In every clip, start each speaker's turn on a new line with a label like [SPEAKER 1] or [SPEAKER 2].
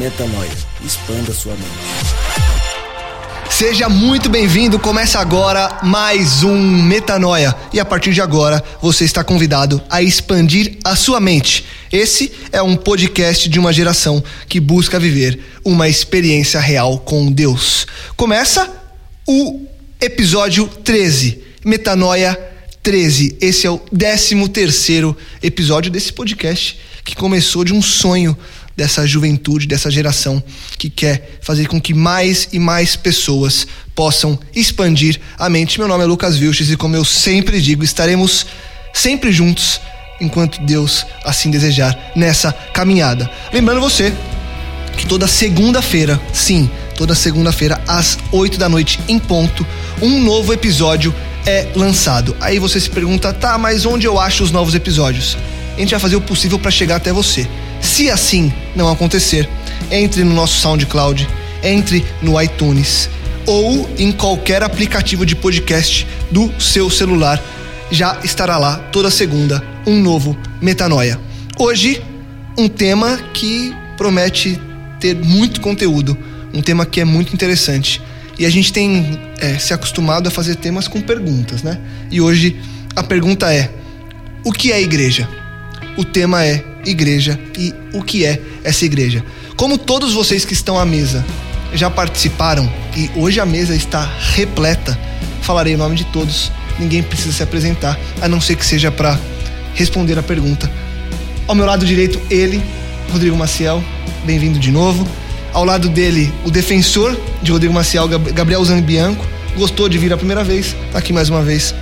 [SPEAKER 1] Metanoia. Expanda sua mente.
[SPEAKER 2] Seja muito bem-vindo. Começa agora mais um Metanoia. E a partir de agora, você está convidado a expandir a sua mente. Esse é um podcast de uma geração que busca viver uma experiência real com Deus. Começa o episódio 13, Metanoia 13. Esse é o 13 terceiro episódio desse podcast que começou de um sonho dessa juventude, dessa geração que quer fazer com que mais e mais pessoas possam expandir a mente. Meu nome é Lucas Vilches e como eu sempre digo, estaremos sempre juntos enquanto Deus assim desejar nessa caminhada. Lembrando você que toda segunda-feira, sim, toda segunda-feira às 8 da noite em ponto, um novo episódio é lançado. Aí você se pergunta, tá, mas onde eu acho os novos episódios? A gente vai fazer o possível para chegar até você. Se assim não acontecer, entre no nosso SoundCloud, entre no iTunes ou em qualquer aplicativo de podcast do seu celular. Já estará lá toda segunda um novo Metanoia. Hoje, um tema que promete ter muito conteúdo, um tema que é muito interessante. E a gente tem é, se acostumado a fazer temas com perguntas, né? E hoje a pergunta é: o que é igreja? O tema é igreja e o que é essa igreja. Como todos vocês que estão à mesa já participaram e hoje a mesa está repleta, falarei o nome de todos. Ninguém precisa se apresentar, a não ser que seja para responder a pergunta. Ao meu lado direito, ele, Rodrigo Maciel, bem-vindo de novo. Ao lado dele, o defensor de Rodrigo Maciel, Gabriel Zambianco, gostou de vir a primeira vez, tá aqui mais uma vez.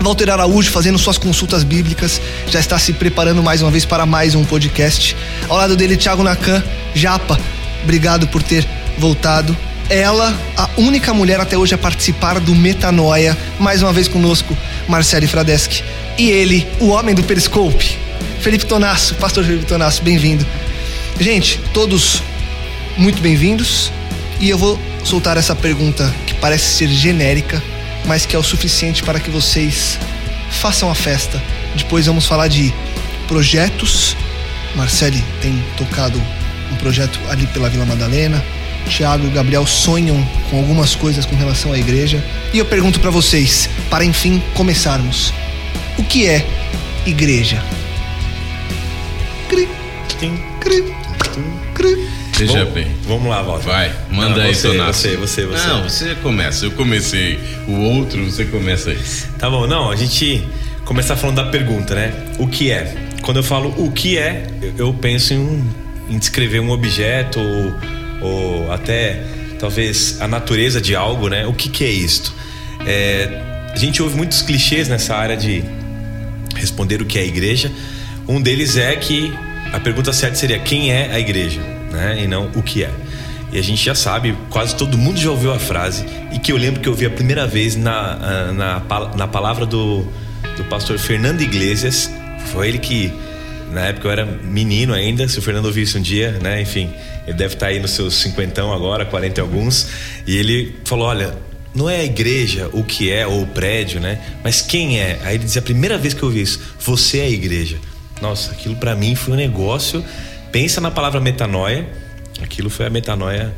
[SPEAKER 2] Walter Araújo fazendo suas consultas bíblicas, já está se preparando mais uma vez para mais um podcast. Ao lado dele, Thiago Nakan, Japa, obrigado por ter voltado. Ela, a única mulher até hoje a participar do Metanoia, mais uma vez conosco, Marcele Fradeschi. E ele, o homem do Periscope, Felipe Tonasso, pastor Felipe Tonasso, bem-vindo. Gente, todos muito bem-vindos. E eu vou soltar essa pergunta que parece ser genérica, mas que é o suficiente para que vocês façam a festa. Depois vamos falar de projetos. Marcele tem tocado um projeto ali pela Vila Madalena. Tiago e Gabriel sonham com algumas coisas com relação à igreja. E eu pergunto para vocês, para enfim começarmos: o que é igreja? Cri, cri, cri.
[SPEAKER 3] Seja
[SPEAKER 4] Vamos-
[SPEAKER 3] bem.
[SPEAKER 4] Vamos lá, Walter.
[SPEAKER 3] Vai, manda
[SPEAKER 4] Não,
[SPEAKER 3] aí,
[SPEAKER 4] você, você, você, você.
[SPEAKER 3] Não, você começa. Eu comecei. O outro, você começa aí.
[SPEAKER 4] Tá bom, não, a gente começar falando da pergunta, né? O que é? Quando eu falo o que é, eu- eu penso em, um- em descrever um objeto ou, ou até talvez a natureza de algo, né? O que, que é isto? É, a gente ouve muitos clichês nessa área de responder o que é a igreja. Um deles é que a pergunta certa seria quem é a igreja, né? E não o que é. E a gente já sabe, quase todo mundo já ouviu a frase e que eu lembro que eu ouvi a primeira vez na, ah, na, na palavra do, do pastor Fernando Iglesias. Foi ele que, na época eu era menino ainda, se o Fernando ouvisse um dia, né? Enfim, ele deve estar aí nos seus cinquentão agora, 40 e alguns. E ele falou: olha, não é a igreja o que é, ou o prédio, né? Mas quem é? Aí ele dizia, a primeira vez que eu ouvi isso, você é a igreja. Nossa, aquilo pra mim foi um negócio. Pensa na palavra metanoia. Aquilo foi a metanoia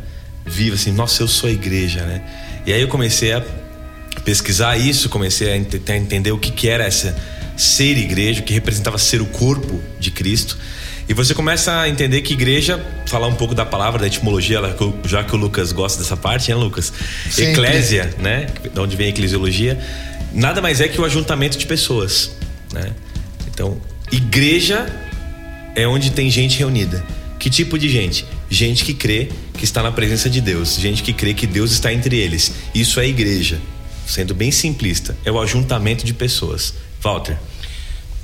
[SPEAKER 4] viva, assim, nossa, eu sou a igreja, né? E aí eu comecei a pesquisar isso, comecei a ent- tentar entender o que, que era essa ser igreja, o que representava ser o corpo de Cristo. E você começa a entender que igreja, falar um pouco da palavra, da etimologia, já que o Lucas gosta dessa parte, né, Lucas? Sempre. Eclésia, né? De onde vem a eclesiologia, nada mais é que o ajuntamento de pessoas, né? Então, igreja é onde tem gente reunida. Que tipo de gente? Gente que crê que está na presença de Deus, gente que crê que Deus está entre eles. Isso é igreja. Sendo bem simplista, é o ajuntamento de pessoas. Walter.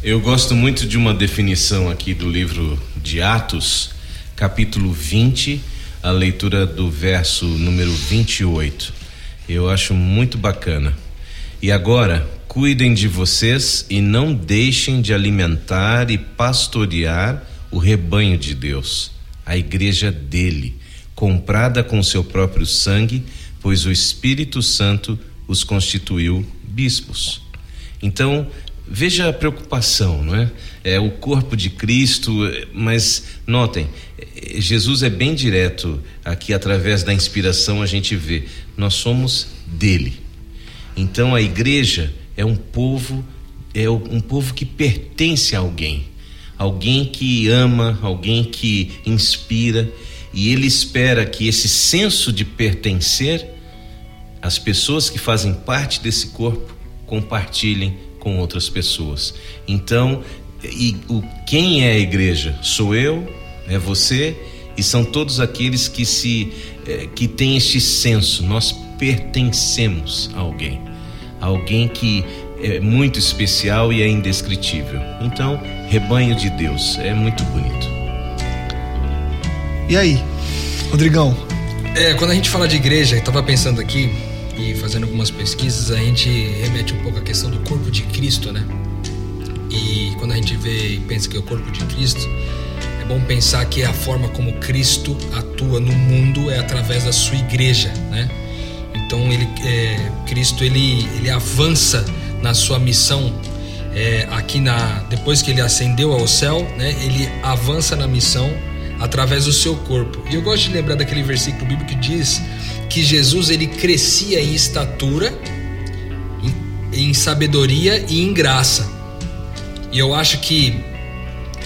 [SPEAKER 3] Eu gosto muito de uma definição aqui do livro de Atos, capítulo 20, a leitura do verso número 28. Eu acho muito bacana. E agora, cuidem de vocês e não deixem de alimentar e pastorear o rebanho de Deus, a igreja dele comprada com seu próprio sangue, pois o Espírito Santo os constituiu bispos. Então, veja a preocupação, não é? É o corpo de Cristo, mas notem, Jesus é bem direto aqui através da inspiração a gente vê, nós somos dele. Então a igreja é um povo é um povo que pertence a alguém, alguém que ama, alguém que inspira e ele espera que esse senso de pertencer, as pessoas que fazem parte desse corpo compartilhem com outras pessoas. Então, e o quem é a igreja? Sou eu, é você e são todos aqueles que se é, que têm este senso. Nós pertencemos a alguém, alguém que é muito especial e é indescritível. Então, rebanho de Deus é muito bonito.
[SPEAKER 2] E aí, Rodrigão?
[SPEAKER 1] É, quando a gente fala de igreja, eu estava pensando aqui e fazendo algumas pesquisas, a gente remete um pouco à questão do corpo de Cristo, né? E quando a gente vê e pensa que é o corpo de Cristo, é bom pensar que a forma como Cristo atua no mundo é através da sua igreja, né? Então ele, é, Cristo ele, ele avança na sua missão é, aqui na depois que ele ascendeu ao céu, né? Ele avança na missão através do seu corpo. E eu gosto de lembrar daquele versículo bíblico que diz que Jesus ele crescia em estatura, em, em sabedoria e em graça. E eu acho que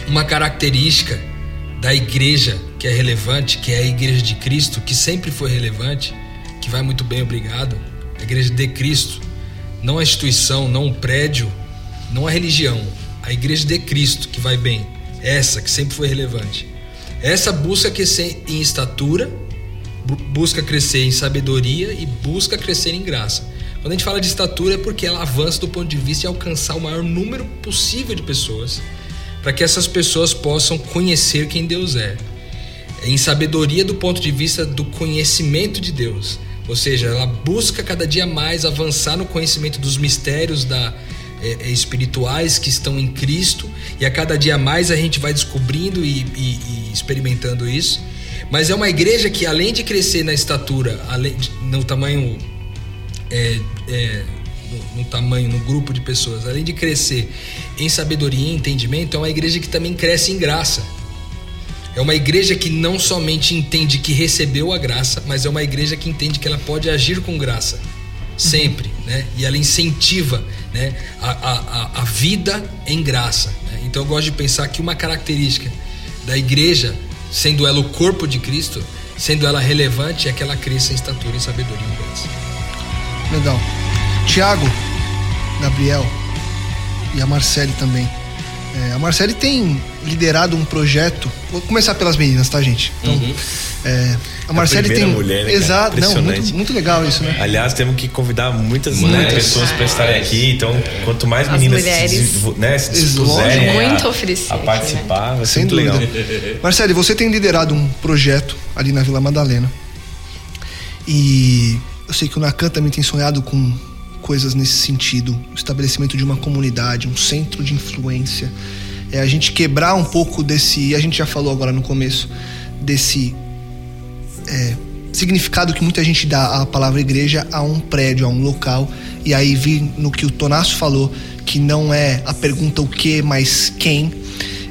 [SPEAKER 1] uma característica da igreja que é relevante, que é a igreja de Cristo, que sempre foi relevante, vai muito bem, obrigado, a igreja de Cristo, não a instituição, não o prédio, não a religião, a igreja de Cristo que vai bem, essa que sempre foi relevante. Essa busca crescer em estatura, busca crescer em sabedoria e busca crescer em graça. Quando a gente fala de estatura é porque ela avança do ponto de vista de alcançar o maior número possível de pessoas, para que essas pessoas possam conhecer quem Deus é. Em sabedoria do ponto de vista do conhecimento de Deus, ou seja, ela busca cada dia mais avançar no conhecimento dos mistérios da é, é, espirituais que estão em Cristo e a cada dia mais a gente vai descobrindo e, e, e experimentando isso. Mas é uma igreja que além de crescer na estatura, além de, no tamanho é, é, no, no, tamanho, no grupo de pessoas, além de crescer em sabedoria e entendimento, é uma igreja que também cresce em graça. É uma igreja que não somente entende que recebeu a graça, mas é uma igreja que entende que ela pode agir com graça sempre, uhum. né? E ela incentiva, né? A, a, a vida em graça. Né? Então eu gosto de pensar que uma característica da igreja, sendo ela o corpo de Cristo, sendo ela relevante, é que ela cresça em estatura e sabedoria em graça.
[SPEAKER 2] Legal. Tiago, Gabriel e a Marcele também. É, a Marcele tem liderado um projeto. Vou começar pelas meninas, tá, gente? Então, uhum. é, a Marcele a tem.
[SPEAKER 4] Mulher, né,
[SPEAKER 2] Exato, não, muito, muito legal isso, né?
[SPEAKER 4] Aliás, temos que convidar muitas, muitas. Né, pessoas para estarem aqui. Então, quanto mais As meninas
[SPEAKER 5] mulheres.
[SPEAKER 4] se, né, se dispuserem
[SPEAKER 5] muito
[SPEAKER 4] a, a participar, né? vai ser muito legal.
[SPEAKER 2] Marcele, você tem liderado um projeto ali na Vila Madalena. E eu sei que o Nakan também tem sonhado com coisas nesse sentido, o estabelecimento de uma comunidade, um centro de influência, é a gente quebrar um pouco desse, a gente já falou agora no começo, desse é, significado que muita gente dá à palavra igreja a um prédio, a um local, e aí vi no que o Tonasso falou, que não é a pergunta o que, mas quem.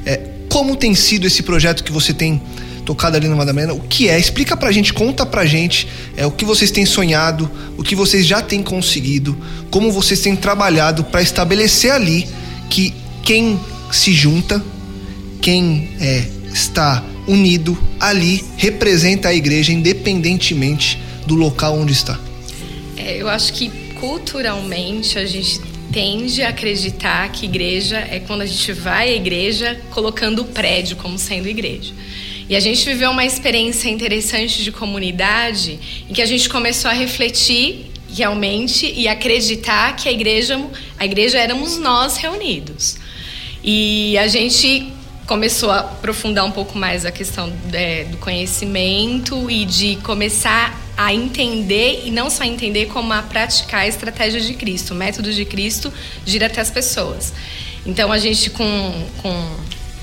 [SPEAKER 2] É, como tem sido esse projeto que você tem tocado ali no Madalena? O que é? Explica pra gente, conta pra gente é, o que vocês têm sonhado, o que vocês já têm conseguido, como vocês têm trabalhado para estabelecer ali que quem se junta, quem é, está unido ali representa a igreja independentemente do local onde está?
[SPEAKER 5] É, eu acho que culturalmente a gente tende a acreditar que igreja é quando a gente vai à igreja colocando o prédio como sendo igreja. E a gente viveu uma experiência interessante de comunidade em que a gente começou a refletir realmente e acreditar que a igreja, a igreja éramos nós reunidos. E a gente começou a aprofundar um pouco mais a questão é, do conhecimento e de começar a entender e não só entender como a praticar a estratégia de Cristo, o método de Cristo gira até as pessoas. Então a gente com, com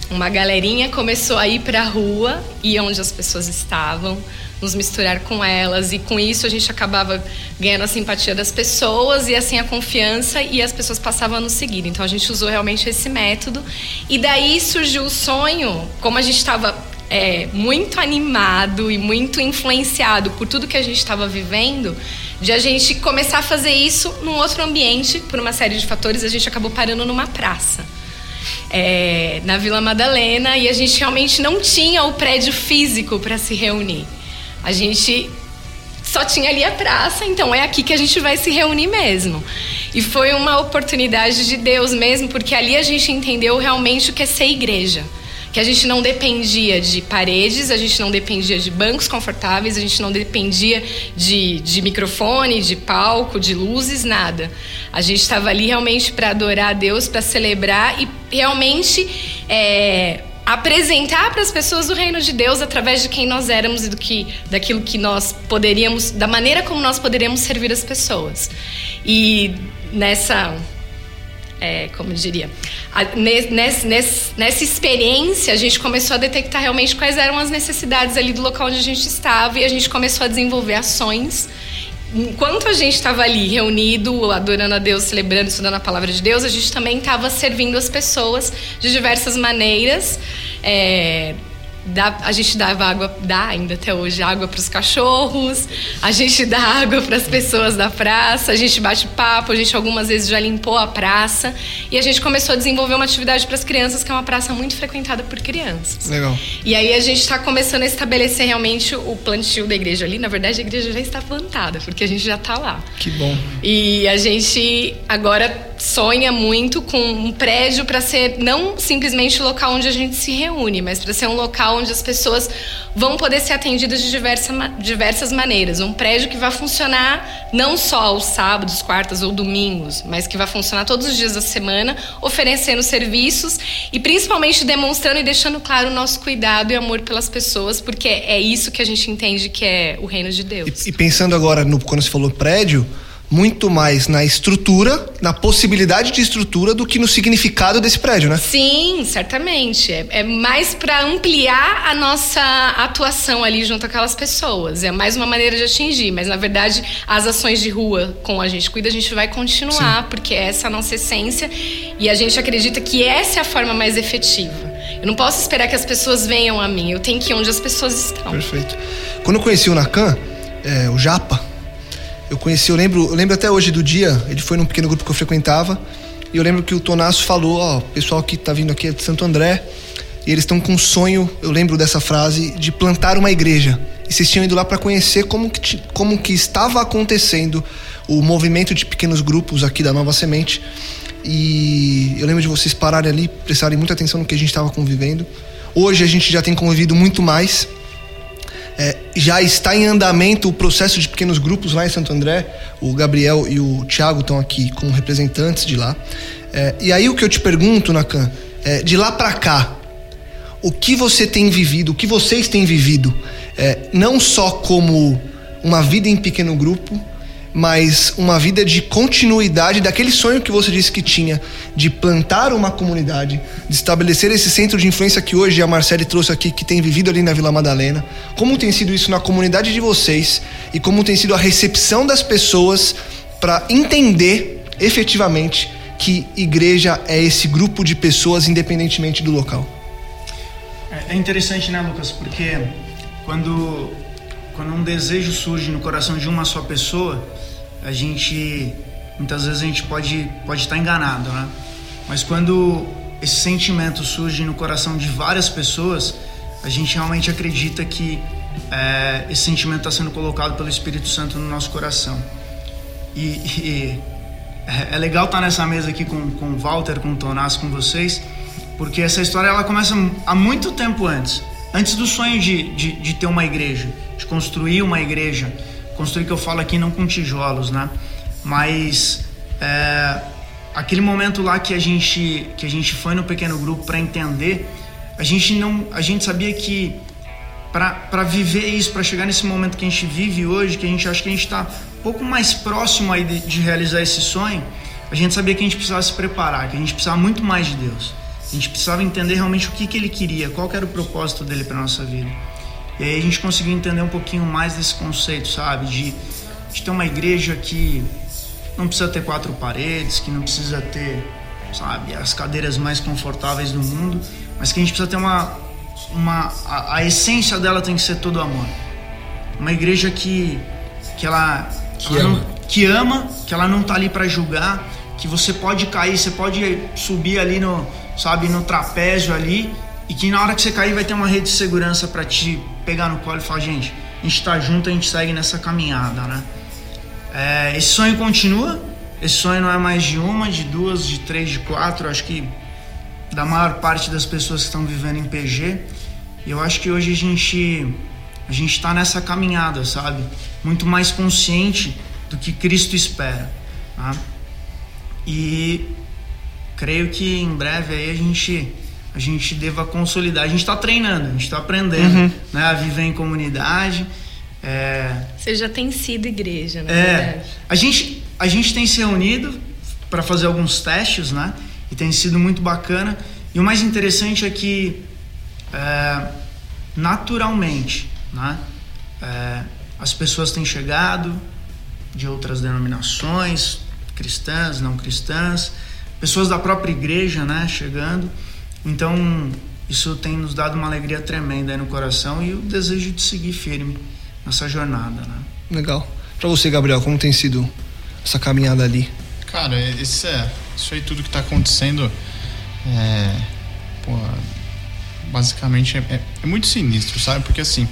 [SPEAKER 5] uma galerinha começou a ir para a rua e onde as pessoas estavam nos misturar com elas e com isso a gente acabava ganhando a simpatia das pessoas e assim a confiança e as pessoas passavam a nos seguir. Então a gente usou realmente esse método e daí surgiu o sonho, como a gente estava é, muito animado e muito influenciado por tudo que a gente estava vivendo, de a gente começar a fazer isso num outro ambiente, por uma série de fatores, a gente acabou parando numa praça. É, na Vila Madalena e a gente realmente não tinha o prédio físico para se reunir. A gente só tinha ali a praça, então é aqui que a gente vai se reunir mesmo. E foi uma oportunidade de Deus mesmo, porque ali a gente entendeu realmente o que é ser igreja. Que a gente não dependia de paredes, a gente não dependia de bancos confortáveis, a gente não dependia de, de microfone, de palco, de luzes, nada. A gente estava ali realmente para adorar a Deus, para celebrar e realmente é, apresentar para as pessoas o reino de Deus através de quem nós éramos e do que daquilo que nós poderíamos, da maneira como nós poderíamos servir as pessoas. E nessa é, como eu diria, a, nessa, experiência a gente começou a detectar realmente quais eram as necessidades ali do local onde a gente estava e a gente começou a desenvolver ações enquanto a gente estava ali reunido, adorando a Deus, celebrando, estudando a palavra de Deus, a gente também estava servindo as pessoas de diversas maneiras. É, Dá, a gente dava água, dá ainda até hoje água para os cachorros, a gente dá água para as pessoas da praça, a gente bate papo, a gente algumas vezes já limpou a praça e a gente começou a desenvolver uma atividade para as crianças que é uma praça muito frequentada por crianças.
[SPEAKER 2] Legal.
[SPEAKER 5] E aí a gente está começando a estabelecer realmente o plantio da igreja ali. Na verdade, a igreja já está plantada porque a gente já está lá.
[SPEAKER 2] Que bom.
[SPEAKER 5] E a gente agora sonha muito com um prédio para ser não simplesmente o local onde a gente se reúne, mas para ser um local onde as pessoas vão poder ser atendidas de diversa, diversas maneiras. Um prédio que vai funcionar não só aos sábados, quartas ou domingos, mas que vai funcionar todos os dias da semana, oferecendo serviços e principalmente demonstrando e deixando claro o nosso cuidado e amor pelas pessoas, porque é isso que a gente entende que é o reino de Deus.
[SPEAKER 2] E, e pensando agora no quando você falou prédio, muito mais na estrutura, na possibilidade de estrutura, do que no significado desse prédio, né?
[SPEAKER 5] Sim, certamente. É, é mais para ampliar a nossa atuação ali junto àquelas pessoas. É mais uma maneira de atingir, mas na verdade as ações de rua com a gente cuida, a gente vai continuar, Sim. porque essa é a nossa essência e a gente acredita que essa é a forma mais efetiva. Eu não posso esperar que as pessoas venham a mim, eu tenho que ir onde as pessoas estão.
[SPEAKER 2] Perfeito. Quando eu conheci o Nakan, é, o Japa, eu conheci, eu lembro, eu lembro até hoje do dia, ele foi num pequeno grupo que eu frequentava, e eu lembro que o Tonasso falou, ó, o pessoal que tá vindo aqui é de Santo André, e eles estão com um sonho, eu lembro dessa frase, de plantar uma igreja. E vocês tinham ido lá para conhecer como que, como que estava acontecendo o movimento de pequenos grupos aqui da Nova Semente. E eu lembro de vocês pararem ali, prestarem muita atenção no que a gente estava convivendo. Hoje a gente já tem convivido muito mais. Já está em andamento o processo de pequenos grupos lá em Santo André. O Gabriel e o Thiago estão aqui como representantes de lá. É, e aí o que eu te pergunto, Nakan, é, de lá para cá, o que você tem vivido, o que vocês têm vivido, é, não só como uma vida em pequeno grupo, mas uma vida de continuidade daquele sonho que você disse que tinha de plantar uma comunidade, de estabelecer esse centro de influência que hoje a Marcele trouxe aqui, que tem vivido ali na Vila Madalena. Como tem sido isso na comunidade de vocês e como tem sido a recepção das pessoas para entender efetivamente que igreja é esse grupo de pessoas independentemente do local.
[SPEAKER 6] É, é interessante, né, Lucas? Porque quando quando um desejo surge no coração de uma só pessoa, a gente muitas vezes a gente pode pode estar enganado, né? Mas quando esse sentimento surge no coração de várias pessoas, a gente realmente acredita que é, esse sentimento está sendo colocado pelo Espírito Santo no nosso coração. E, e é, é legal estar nessa mesa aqui com, com o Walter, com o Tonás, com vocês, porque essa história ela começa há muito tempo antes. Antes do sonho de, de, de ter uma igreja, de construir uma igreja. Construir que eu falo aqui não com tijolos, né? Mas é, aquele momento lá que a gente que a gente foi no pequeno grupo para entender, a gente não a gente sabia que para viver isso, para chegar nesse momento que a gente vive hoje, que a gente acha que a gente está um pouco mais próximo aí de, de, realizar esse sonho, a gente sabia que a gente precisava se preparar, que a gente precisava muito mais de Deus. A gente precisava entender realmente o que, que Ele queria, qual que era o propósito dele para nossa vida. E aí a gente conseguiu entender um pouquinho mais desse conceito, sabe? De, de ter uma igreja que não precisa ter quatro paredes, que não precisa ter, sabe, as cadeiras mais confortáveis do mundo, mas que a gente precisa ter uma, uma a, a essência dela tem que ser todo amor. Uma igreja que que ela
[SPEAKER 1] que
[SPEAKER 6] ela
[SPEAKER 1] ama.
[SPEAKER 6] Não, que ama, que ela não tá ali para julgar, que você pode cair, você pode subir ali no, sabe, no trapézio ali, e que na hora que você cair vai ter uma rede de segurança para te pegar no colo e falar, gente, a gente tá junto, a gente segue nessa caminhada, né? É, esse sonho continua. Esse sonho não é mais de uma, de duas, de três, de quatro. Acho que da maior parte das pessoas que estão vivendo em PG. E eu acho que hoje a gente a gente está nessa caminhada, sabe? Muito mais consciente do que Cristo espera. Tá? E creio que em breve aí a gente a gente deva consolidar. A gente está treinando, a gente está aprendendo,
[SPEAKER 2] Uhum.
[SPEAKER 6] né? A viver em comunidade. É,
[SPEAKER 5] Você já tem sido igreja, na
[SPEAKER 6] é,
[SPEAKER 5] verdade.
[SPEAKER 6] a gente, a gente tem se reunido para fazer alguns testes, né? E tem sido muito bacana. E o mais interessante é que, é, naturalmente, né? É, as pessoas têm chegado de outras denominações, cristãs, não cristãs, pessoas da própria igreja, né? Chegando. Então, isso tem nos dado uma alegria tremenda aí no coração e o desejo de seguir firme nessa jornada, né?
[SPEAKER 2] Legal. Pra você, Gabriel, como tem sido essa caminhada ali?
[SPEAKER 7] Cara, esse é, isso aí tudo que tá acontecendo é. Pô, basicamente é, é- é muito sinistro, sabe? Porque assim.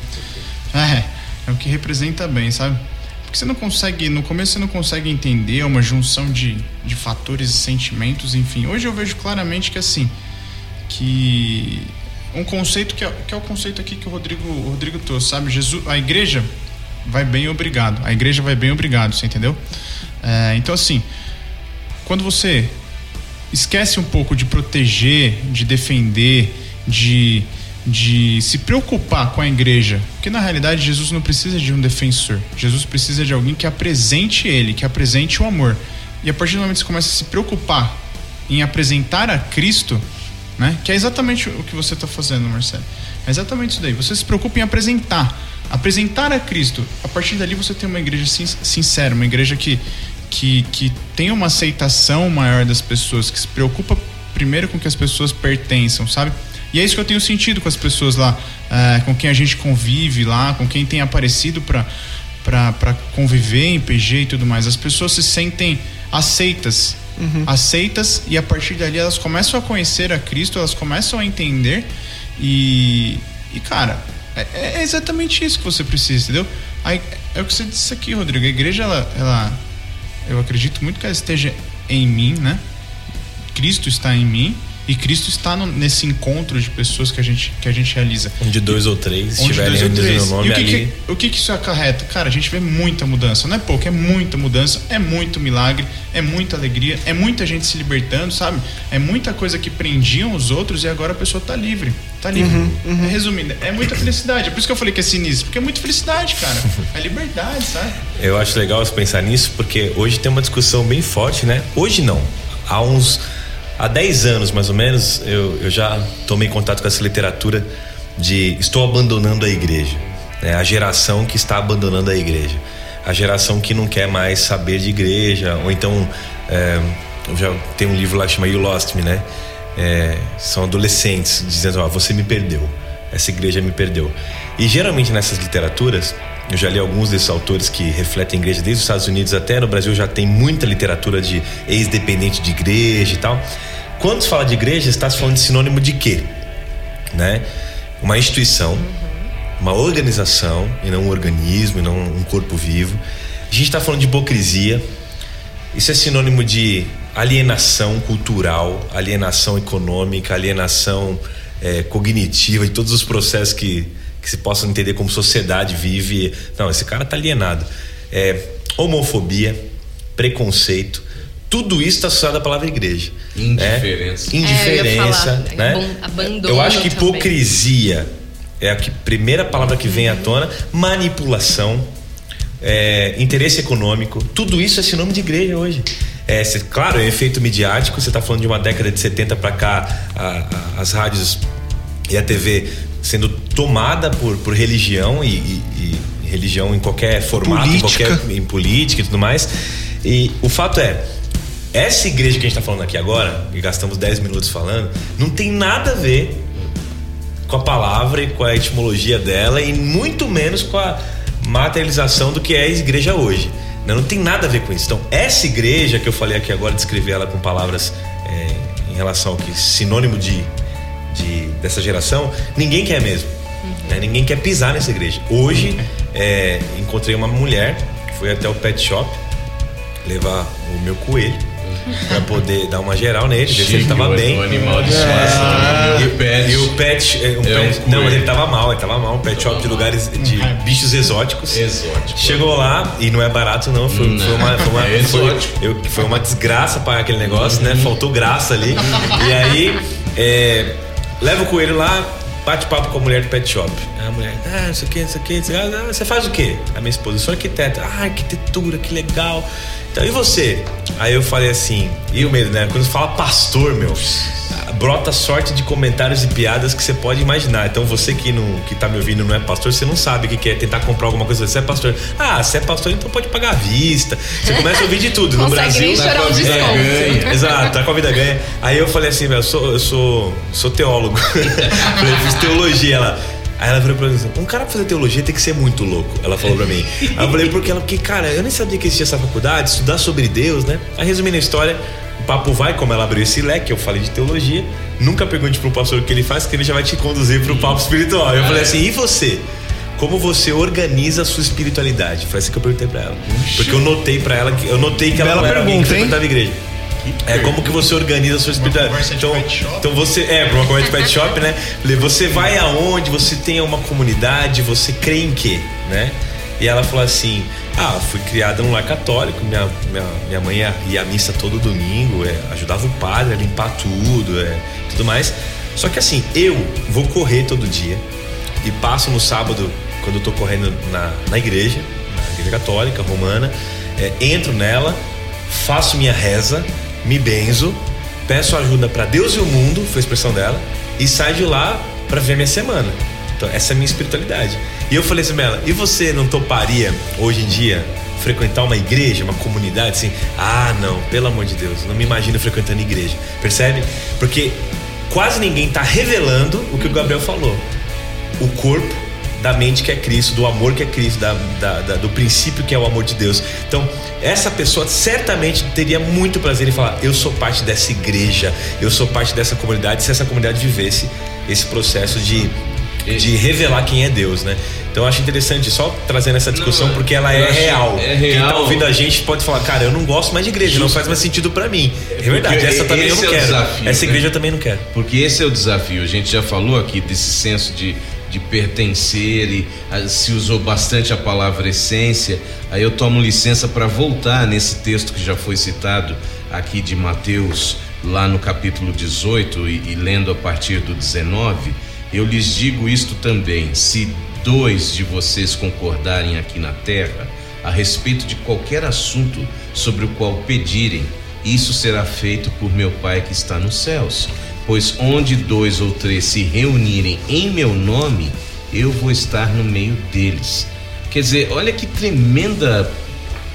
[SPEAKER 7] É, é o que representa bem, sabe? Porque você não consegue. No começo você não consegue entender uma junção de, de fatores e sentimentos, enfim. Hoje eu vejo claramente que assim. Que. Um conceito que é, que é o conceito aqui que o Rodrigo, o Rodrigo trouxe, sabe? Jesus, a igreja vai bem, obrigado. A igreja vai bem, obrigado, você entendeu? É, então, assim, quando você esquece um pouco de proteger, de defender, de, de se preocupar com a igreja, porque na realidade Jesus não precisa de um defensor, Jesus precisa de alguém que apresente ele, que apresente o amor. E a partir do momento que você começa a se preocupar em apresentar a Cristo, né? Que é exatamente o que você está fazendo, Marcelo. É exatamente isso daí. Você se preocupa em apresentar, apresentar a Cristo. A partir dali você tem uma igreja sin- sincera, uma igreja que que, que tem uma aceitação maior das pessoas, que se preocupa primeiro com que as pessoas pertençam, sabe? E é isso que eu tenho sentido com as pessoas lá, eh, com quem a gente convive lá, com quem tem aparecido para para conviver em PG e tudo mais. As pessoas se sentem aceitas, aceitas e a partir dali elas começam a conhecer a Cristo, elas começam a entender e, e cara, é, é exatamente isso que você precisa, entendeu? Aí, é o que você disse aqui, Rodrigo. A igreja, ela, ela, eu acredito muito que ela esteja em mim, né? Cristo está em mim e Cristo está no- nesse encontro de pessoas que a gente, que a gente realiza.
[SPEAKER 4] Onde dois ou três
[SPEAKER 7] Onde
[SPEAKER 4] estiverem
[SPEAKER 7] dois ou
[SPEAKER 4] reunidos
[SPEAKER 7] três.
[SPEAKER 4] no nome
[SPEAKER 7] e o que,
[SPEAKER 4] ali.
[SPEAKER 7] que, o que, que isso acarreta? Cara, a gente vê muita mudança. Não é pouco, é muita mudança, é muito milagre, é muita alegria, é muita gente se libertando, sabe? É muita coisa que prendiam os outros e agora a pessoa tá livre. Tá livre.
[SPEAKER 4] Uhum,
[SPEAKER 7] Resumindo, é muita felicidade. É por isso que eu falei que é sinistro, porque é muita felicidade, cara. É liberdade, sabe?
[SPEAKER 4] Eu acho legal você pensar nisso, porque hoje tem uma discussão bem forte, né? Hoje não. Há uns. Há 10 anos, mais ou menos, eu, eu já tomei contato com essa literatura de estou abandonando a igreja. né? A geração que está abandonando a igreja. A geração que não quer mais saber de igreja. Ou então. é, já tem um livro lá que chama You Lost Me, né? É, são adolescentes dizendo: Ó, você me perdeu. Essa igreja me perdeu. E geralmente nessas literaturas, eu já li alguns desses autores que refletem a igreja desde os Estados Unidos até no Brasil já tem muita literatura de ex-dependente de igreja e tal. Quando se fala de igreja, está se falando de sinônimo de quê? Né? uma instituição, uma organização e não um organismo, e não um corpo vivo. A gente está falando de hipocrisia. Isso é sinônimo de alienação cultural, alienação econômica, alienação é, cognitiva e todos os processos que, que se possam entender como sociedade vive. Não, esse cara está alienado. É, homofobia, preconceito, tudo isso está associado à palavra igreja.
[SPEAKER 3] Indiferença.
[SPEAKER 4] Né? Indiferença.
[SPEAKER 5] É,
[SPEAKER 4] né?
[SPEAKER 5] Abandono
[SPEAKER 4] eu acho que
[SPEAKER 5] também.
[SPEAKER 4] hipocrisia é a que, primeira palavra que vem à tona, manipulação, é, interesse econômico, tudo isso é sinônimo de igreja hoje. É, cê, claro, é efeito midiático, você está falando de uma década de 70 para cá, a, a, as rádios e a TV sendo tomada por, por religião e, e, e religião em qualquer formato,
[SPEAKER 2] Política.
[SPEAKER 4] em qualquer em política e tudo mais. E o fato é, essa igreja que a gente está falando aqui agora, e gastamos 10 minutos falando, não tem nada a ver com a palavra e com a etimologia dela e muito menos com a materialização do que é a igreja hoje. Não, não tem nada a ver com isso. Então, essa igreja que eu falei aqui agora, descrever ela com palavras é, em relação ao que sinônimo de, de dessa geração, ninguém quer mesmo. né? Ninguém quer pisar nessa igreja. Hoje, é, encontrei uma mulher que foi até o pet shop levar o meu coelho para poder dar uma geral nele, ver se ele tava bem.
[SPEAKER 3] O animal de estimação. E o pet.
[SPEAKER 4] E o pet, é, um
[SPEAKER 3] É um
[SPEAKER 4] pet- não,
[SPEAKER 3] coelho.
[SPEAKER 4] mas ele tava mal, ele tava mal, um pet shop de lugares de bichos exóticos.
[SPEAKER 3] Exótico.
[SPEAKER 4] Chegou lá e não é barato não, foi,
[SPEAKER 3] Não.
[SPEAKER 4] foi uma, foi, uma,
[SPEAKER 3] É
[SPEAKER 4] foi, eu- foi uma desgraça pagar aquele negócio, né? Faltou graça ali. E aí, é, leva o coelho lá, bate papo com a mulher do pet shop. Aí A mulher, ah, isso aqui, isso aqui, isso aqui. Ah, você faz o quê? A minha esposa, eu sou arquiteta. Ah, arquitetura, que legal. Então, e você? Aí eu falei assim, e o medo, né? Quando fala pastor, meu, brota sorte de comentários e piadas que você pode imaginar. Então você que não que tá me ouvindo não é pastor, você não sabe o que que é tentar comprar alguma coisa. Você é pastor. Ah, você é pastor, então pode pagar à vista. Você começa a ouvir de tudo. No Brasil.
[SPEAKER 5] um
[SPEAKER 3] com a vida ganha.
[SPEAKER 4] Exato, tá com a vida ganha. Aí eu falei assim, velho, eu sou, eu sou, sou teólogo. falei, eu fiz teologia. Ela. Aí ela virou pra mim assim, um cara pra fazer teologia tem que ser muito louco. Ela falou pra mim. Aí eu falei, porque ela, porque, cara, eu nem sabia que existia essa faculdade, estudar sobre Deus, né? Aí resumindo a história, o papo vai, como ela abriu esse leque, eu falei de teologia. Nunca pergunte pro pastor o que ele faz, que ele já vai te conduzir pro papo espiritual. Eu falei assim, e você? Como você organiza a sua espiritualidade? Foi assim que eu perguntei pra ela. Porque eu notei pra ela que eu notei que ela
[SPEAKER 2] Bela
[SPEAKER 4] não era alguém que
[SPEAKER 2] pergunta,
[SPEAKER 4] frequentava a igreja. É como que você organiza a sua espiritualidade. Então, então você é para uma conversa de pet shop, né? Você vai aonde? Você tem uma comunidade? Você crê em quê, né? E ela falou assim: Ah, fui criada num lar católico. Minha, minha, minha mãe ia, ia à missa todo domingo, é, ajudava o padre a limpar tudo, é, tudo mais. Só que assim, eu vou correr todo dia e passo no sábado, quando eu tô correndo na, na igreja, na igreja católica romana, é, entro nela, faço minha reza, me benzo, peço ajuda para Deus e o mundo, foi a expressão dela, e saio de lá para ver minha semana. Então, essa é a minha espiritualidade. E eu falei assim, Mela, e você não toparia hoje em dia frequentar uma igreja, uma comunidade assim? Ah, não, pelo amor de Deus, não me imagino frequentando igreja. Percebe? Porque quase ninguém tá revelando o que o Gabriel falou. O corpo da mente que é Cristo, do amor que é Cristo, da, da- da- do princípio que é o amor de Deus. Então, essa pessoa certamente teria muito prazer em falar: eu sou parte dessa igreja, eu sou parte dessa comunidade, se essa comunidade vivesse esse processo de, de revelar quem é Deus, né? Então, eu acho interessante só trazendo essa discussão
[SPEAKER 3] Não,
[SPEAKER 4] porque ela é real.
[SPEAKER 3] é
[SPEAKER 4] Quem tá
[SPEAKER 3] real.
[SPEAKER 4] ouvindo a gente pode falar: cara, eu não gosto mais de igreja, não
[SPEAKER 3] Justo.
[SPEAKER 4] faz mais sentido pra mim. É verdade,
[SPEAKER 3] Porque
[SPEAKER 4] essa também eu não
[SPEAKER 3] é
[SPEAKER 4] quero.
[SPEAKER 3] desafio,
[SPEAKER 4] essa
[SPEAKER 3] né?
[SPEAKER 4] igreja eu também não quero.
[SPEAKER 3] Porque esse é o desafio. A gente já falou aqui desse senso de, de pertencer e ah, se usou bastante a palavra essência. Aí eu tomo licença para voltar nesse texto que já foi citado aqui de Mateus, lá no capítulo 18 e, e lendo a partir do 19. Eu lhes digo isto também: se dois de vocês concordarem aqui na terra a respeito de qualquer assunto sobre o qual pedirem, isso será feito por meu Pai que está nos céus. Pois onde dois ou três se reunirem em meu nome, eu vou estar no meio deles. Quer dizer, olha que tremenda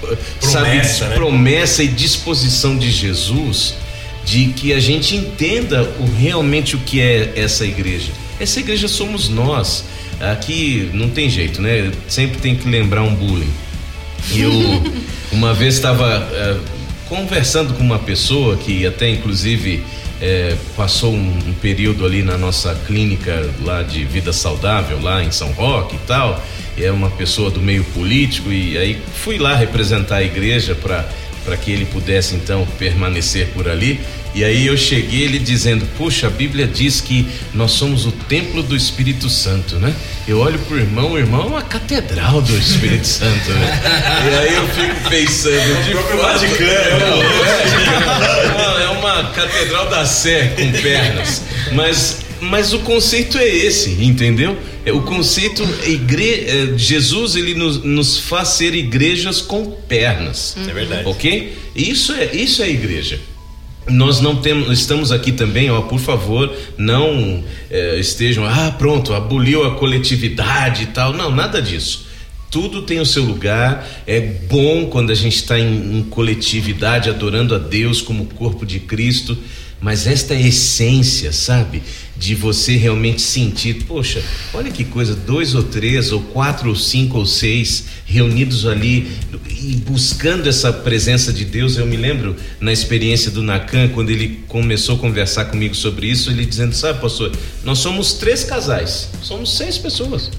[SPEAKER 3] eh,
[SPEAKER 4] Promessa,
[SPEAKER 3] sabe,
[SPEAKER 4] né?
[SPEAKER 3] promessa e disposição de Jesus de que a gente entenda o, realmente o que é essa igreja. Essa igreja somos nós. Aqui não tem jeito, né? Sempre tem que lembrar um bullying. E eu uma vez estava eh, conversando com uma pessoa que até inclusive é, passou um, um, período ali na nossa clínica lá de vida saudável, lá em São Roque e tal. É uma pessoa do meio político e aí fui lá representar a igreja para que ele pudesse então permanecer por ali. E aí eu cheguei ele dizendo: Puxa, a Bíblia diz que nós somos o templo do Espírito Santo, né? Eu olho pro irmão, o irmão é uma catedral do Espírito Santo, né? E aí eu fico pensando: de fato, é, é, é uma catedral da Sé com pernas, mas mas o conceito é esse, entendeu? É, o conceito igre... É, Jesus ele nos, nos faz ser igrejas com pernas.
[SPEAKER 4] É verdade.
[SPEAKER 3] Ok? Isso é isso é igreja. Nós não temos, estamos aqui também, ó, por favor, não é, estejam, ah, pronto, aboliu a coletividade e tal. Não, nada disso. Tudo tem o seu lugar. É bom quando a gente está em, em coletividade, adorando a Deus como corpo de Cristo. Mas esta essência, sabe? De você realmente sentir, poxa, olha que coisa, dois ou três, ou quatro, ou cinco, ou seis reunidos ali e buscando essa presença de Deus. Eu me lembro na experiência do Nakan, quando ele começou a conversar comigo sobre isso, ele dizendo: Sabe, pastor, nós somos três casais, somos seis pessoas.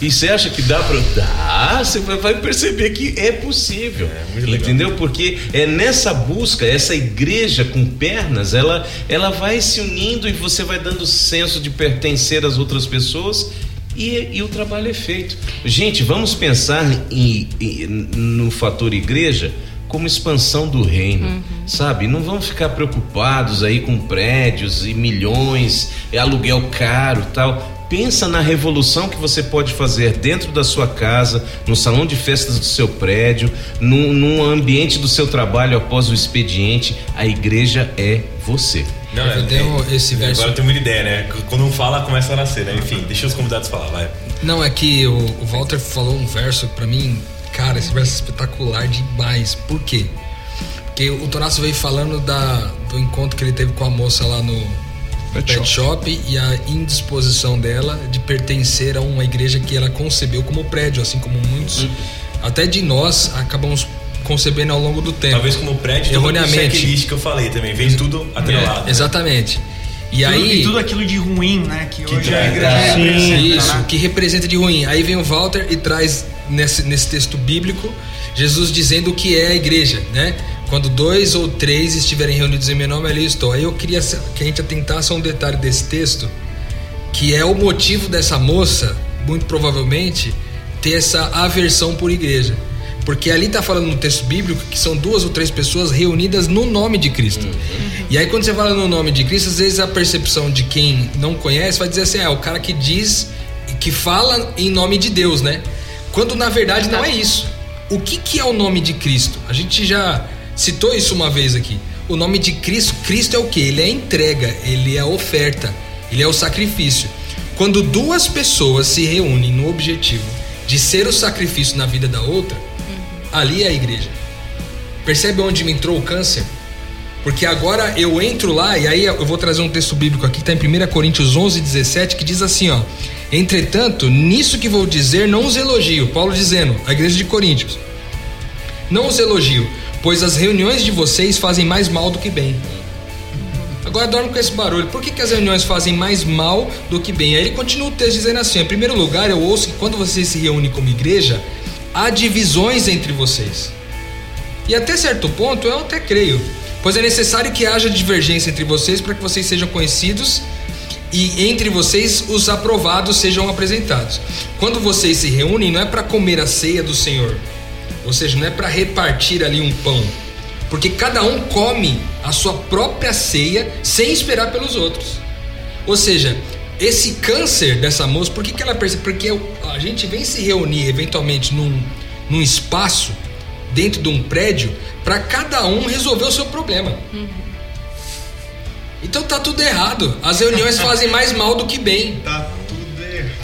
[SPEAKER 3] E você acha que dá para dar? Você vai perceber que é possível. É, entendeu? Porque é nessa busca, essa igreja com pernas, ela, ela vai se unindo e você vai dando senso de pertencer às outras pessoas e, e, o trabalho é feito. Gente, vamos pensar em, em, no fator igreja como expansão do reino, uhum. sabe? Não vamos ficar preocupados aí com prédios e milhões, é aluguel caro, tal pensa na revolução que você pode fazer dentro da sua casa, no salão de festas do seu prédio, no, no ambiente do seu trabalho após o expediente. A igreja é você.
[SPEAKER 4] Não, eu tenho é, esse verso. Agora eu tenho muita ideia, né? Quando um fala, começa a nascer, né? Enfim, deixa os convidados falar, vai.
[SPEAKER 1] Não, é que o, o Walter falou um verso para mim, cara, esse verso é espetacular demais. Por quê? Porque o Tonasso veio falando da, do encontro que ele teve com a moça lá no, pet, pet shop. shop. e a indisposição dela de pertencer a uma igreja que ela concebeu como prédio, assim como muitos, uhum. até de nós, acabamos concebendo ao longo do tempo.
[SPEAKER 4] Talvez como prédio,
[SPEAKER 1] erroneamente.
[SPEAKER 4] que eu falei também, vem tudo atrelado. É,
[SPEAKER 1] né? Exatamente. E
[SPEAKER 6] tudo,
[SPEAKER 1] aí
[SPEAKER 6] e tudo aquilo de ruim, né, que,
[SPEAKER 1] que
[SPEAKER 6] hoje
[SPEAKER 1] a igreja representa, Isso, né? que representa de ruim. Aí vem o Walter e traz nesse, nesse texto bíblico Jesus dizendo o que é a igreja, né? Quando dois ou três estiverem reunidos em meu nome, ali estou. Aí eu queria que a gente atentasse a um detalhe desse texto, que é o motivo dessa moça, muito provavelmente, ter essa aversão por igreja. Porque ali está falando no texto bíblico que são duas ou três pessoas reunidas no nome de Cristo. Uhum. E aí, quando você fala no nome de Cristo, às vezes a percepção de quem não conhece vai dizer assim: é o cara que diz, que fala em nome de Deus, né? Quando na verdade não é isso. O que, que é o nome de Cristo? A gente já citou isso uma vez aqui. O nome de Cristo, Cristo é o que? Ele é a entrega, ele é a oferta, ele é o sacrifício. Quando duas pessoas se reúnem no objetivo de ser o sacrifício na vida da outra, uhum. ali é a igreja. Percebe onde me entrou o câncer? Porque agora eu entro lá, e aí eu vou trazer um texto bíblico aqui, que está em 1 Coríntios 11, 17, que diz assim: ó. Entretanto, nisso que vou dizer, não os elogio. Paulo dizendo, a igreja de Coríntios. Não os elogio, pois as reuniões de vocês fazem mais mal do que bem. Agora dorme com esse barulho. Por que, que as reuniões fazem mais mal do que bem? Aí ele continua o texto dizendo assim: em primeiro lugar, eu ouço que quando vocês se reúnem como igreja, há divisões entre vocês. E até certo ponto eu até creio, pois é necessário que haja divergência entre vocês para que vocês sejam conhecidos e entre vocês os aprovados sejam apresentados. Quando vocês se reúnem, não é para comer a ceia do Senhor, ou seja, não é para repartir ali um pão, porque cada um come a sua própria ceia sem esperar pelos outros. Ou seja, esse câncer dessa moça, por que, que ela percebe? Porque a gente vem se reunir eventualmente num, num espaço, dentro de um prédio, para cada um resolver o seu problema. Uhum. Então tá tudo errado. As reuniões fazem mais mal do que bem.
[SPEAKER 7] Tá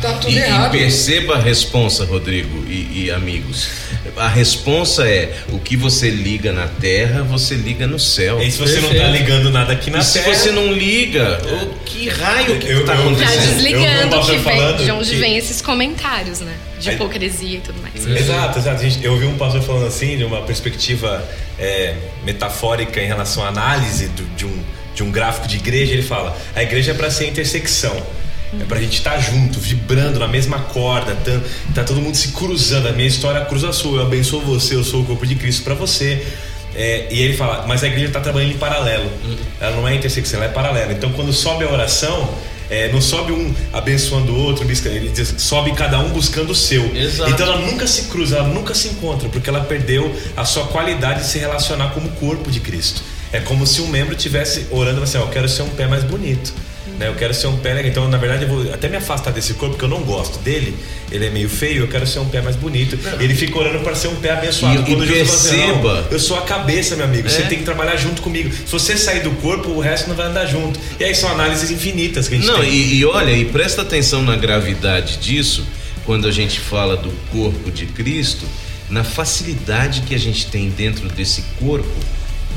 [SPEAKER 1] Tá tudo
[SPEAKER 3] e,
[SPEAKER 1] errado.
[SPEAKER 3] E perceba a responsa, Rodrigo e, e, amigos. A responsa é: o que você liga na terra, você liga no céu.
[SPEAKER 4] E se você Perfeito. não tá ligando nada aqui na
[SPEAKER 3] e
[SPEAKER 4] terra.
[SPEAKER 3] Se você não liga, é. que raio que eu, tá acontecendo?
[SPEAKER 5] Tá desligando eu, que vem, de onde que... vem esses comentários, né? De hipocrisia e tudo mais.
[SPEAKER 4] Exato, exato. Eu ouvi um pastor falando assim, de uma perspectiva é, metafórica em relação à análise do, de um de um gráfico de igreja, ele fala: a igreja é para ser a intersecção. É pra gente estar tá junto, vibrando na mesma corda, tá, tá, todo mundo se cruzando. A minha história cruza a sua, eu abençoo você, eu sou o corpo de Cristo para você. É, e ele fala, mas a igreja está trabalhando em paralelo. Ela não é intersecção, ela é paralela. Então quando sobe a oração, é, não sobe um abençoando o outro, ele diz, sobe cada um buscando o seu. Exato. Então ela nunca se cruza, ela nunca se encontra, porque ela perdeu a sua qualidade de se relacionar como corpo de Cristo. É como se um membro tivesse orando assim: ó, eu quero ser um pé mais bonito. Né? Eu quero ser um pé. Então, na verdade, eu vou até me afastar desse corpo, porque eu não gosto dele. Ele é meio feio, eu quero ser um pé mais bonito. Ele fica orando para ser um pé abençoado.
[SPEAKER 3] E, Quando e perceba.
[SPEAKER 4] Assim, eu sou a cabeça, meu amigo. É? Você tem que trabalhar junto comigo. Se você sair do corpo, o resto não vai andar junto. E aí são análises infinitas que a gente
[SPEAKER 3] não,
[SPEAKER 4] tem.
[SPEAKER 3] E, e olha, e presta atenção na gravidade disso, quando a gente fala do corpo de Cristo, na facilidade que a gente tem dentro desse corpo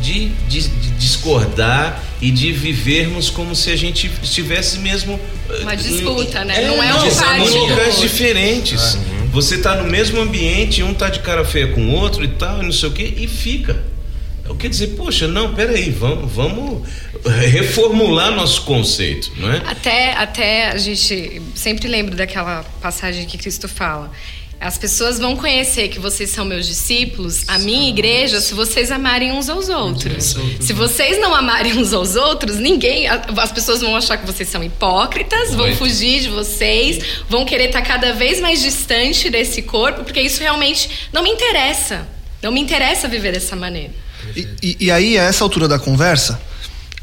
[SPEAKER 3] de, de, de, discordar e de vivermos como se a gente estivesse mesmo
[SPEAKER 5] uma disputa, né? É, não é um
[SPEAKER 3] Em lugares diferentes. Uhum. Você está no mesmo ambiente, um está de cara feia com o outro e tal, e não sei o que, e fica. Eu quero dizer, poxa, não, peraí, vamos, vamos reformular nosso conceito, não é?
[SPEAKER 5] Até, até a gente sempre lembra daquela passagem que Cristo fala. As pessoas vão conhecer que vocês são meus discípulos, a minha igreja, se vocês amarem uns aos outros. Se vocês não amarem uns aos outros, ninguém. As pessoas vão achar que vocês são hipócritas, vão fugir de vocês, vão querer estar cada vez mais distante desse corpo, porque isso realmente não me interessa. Não me interessa viver dessa maneira.
[SPEAKER 2] E, e, e aí, a essa altura da conversa,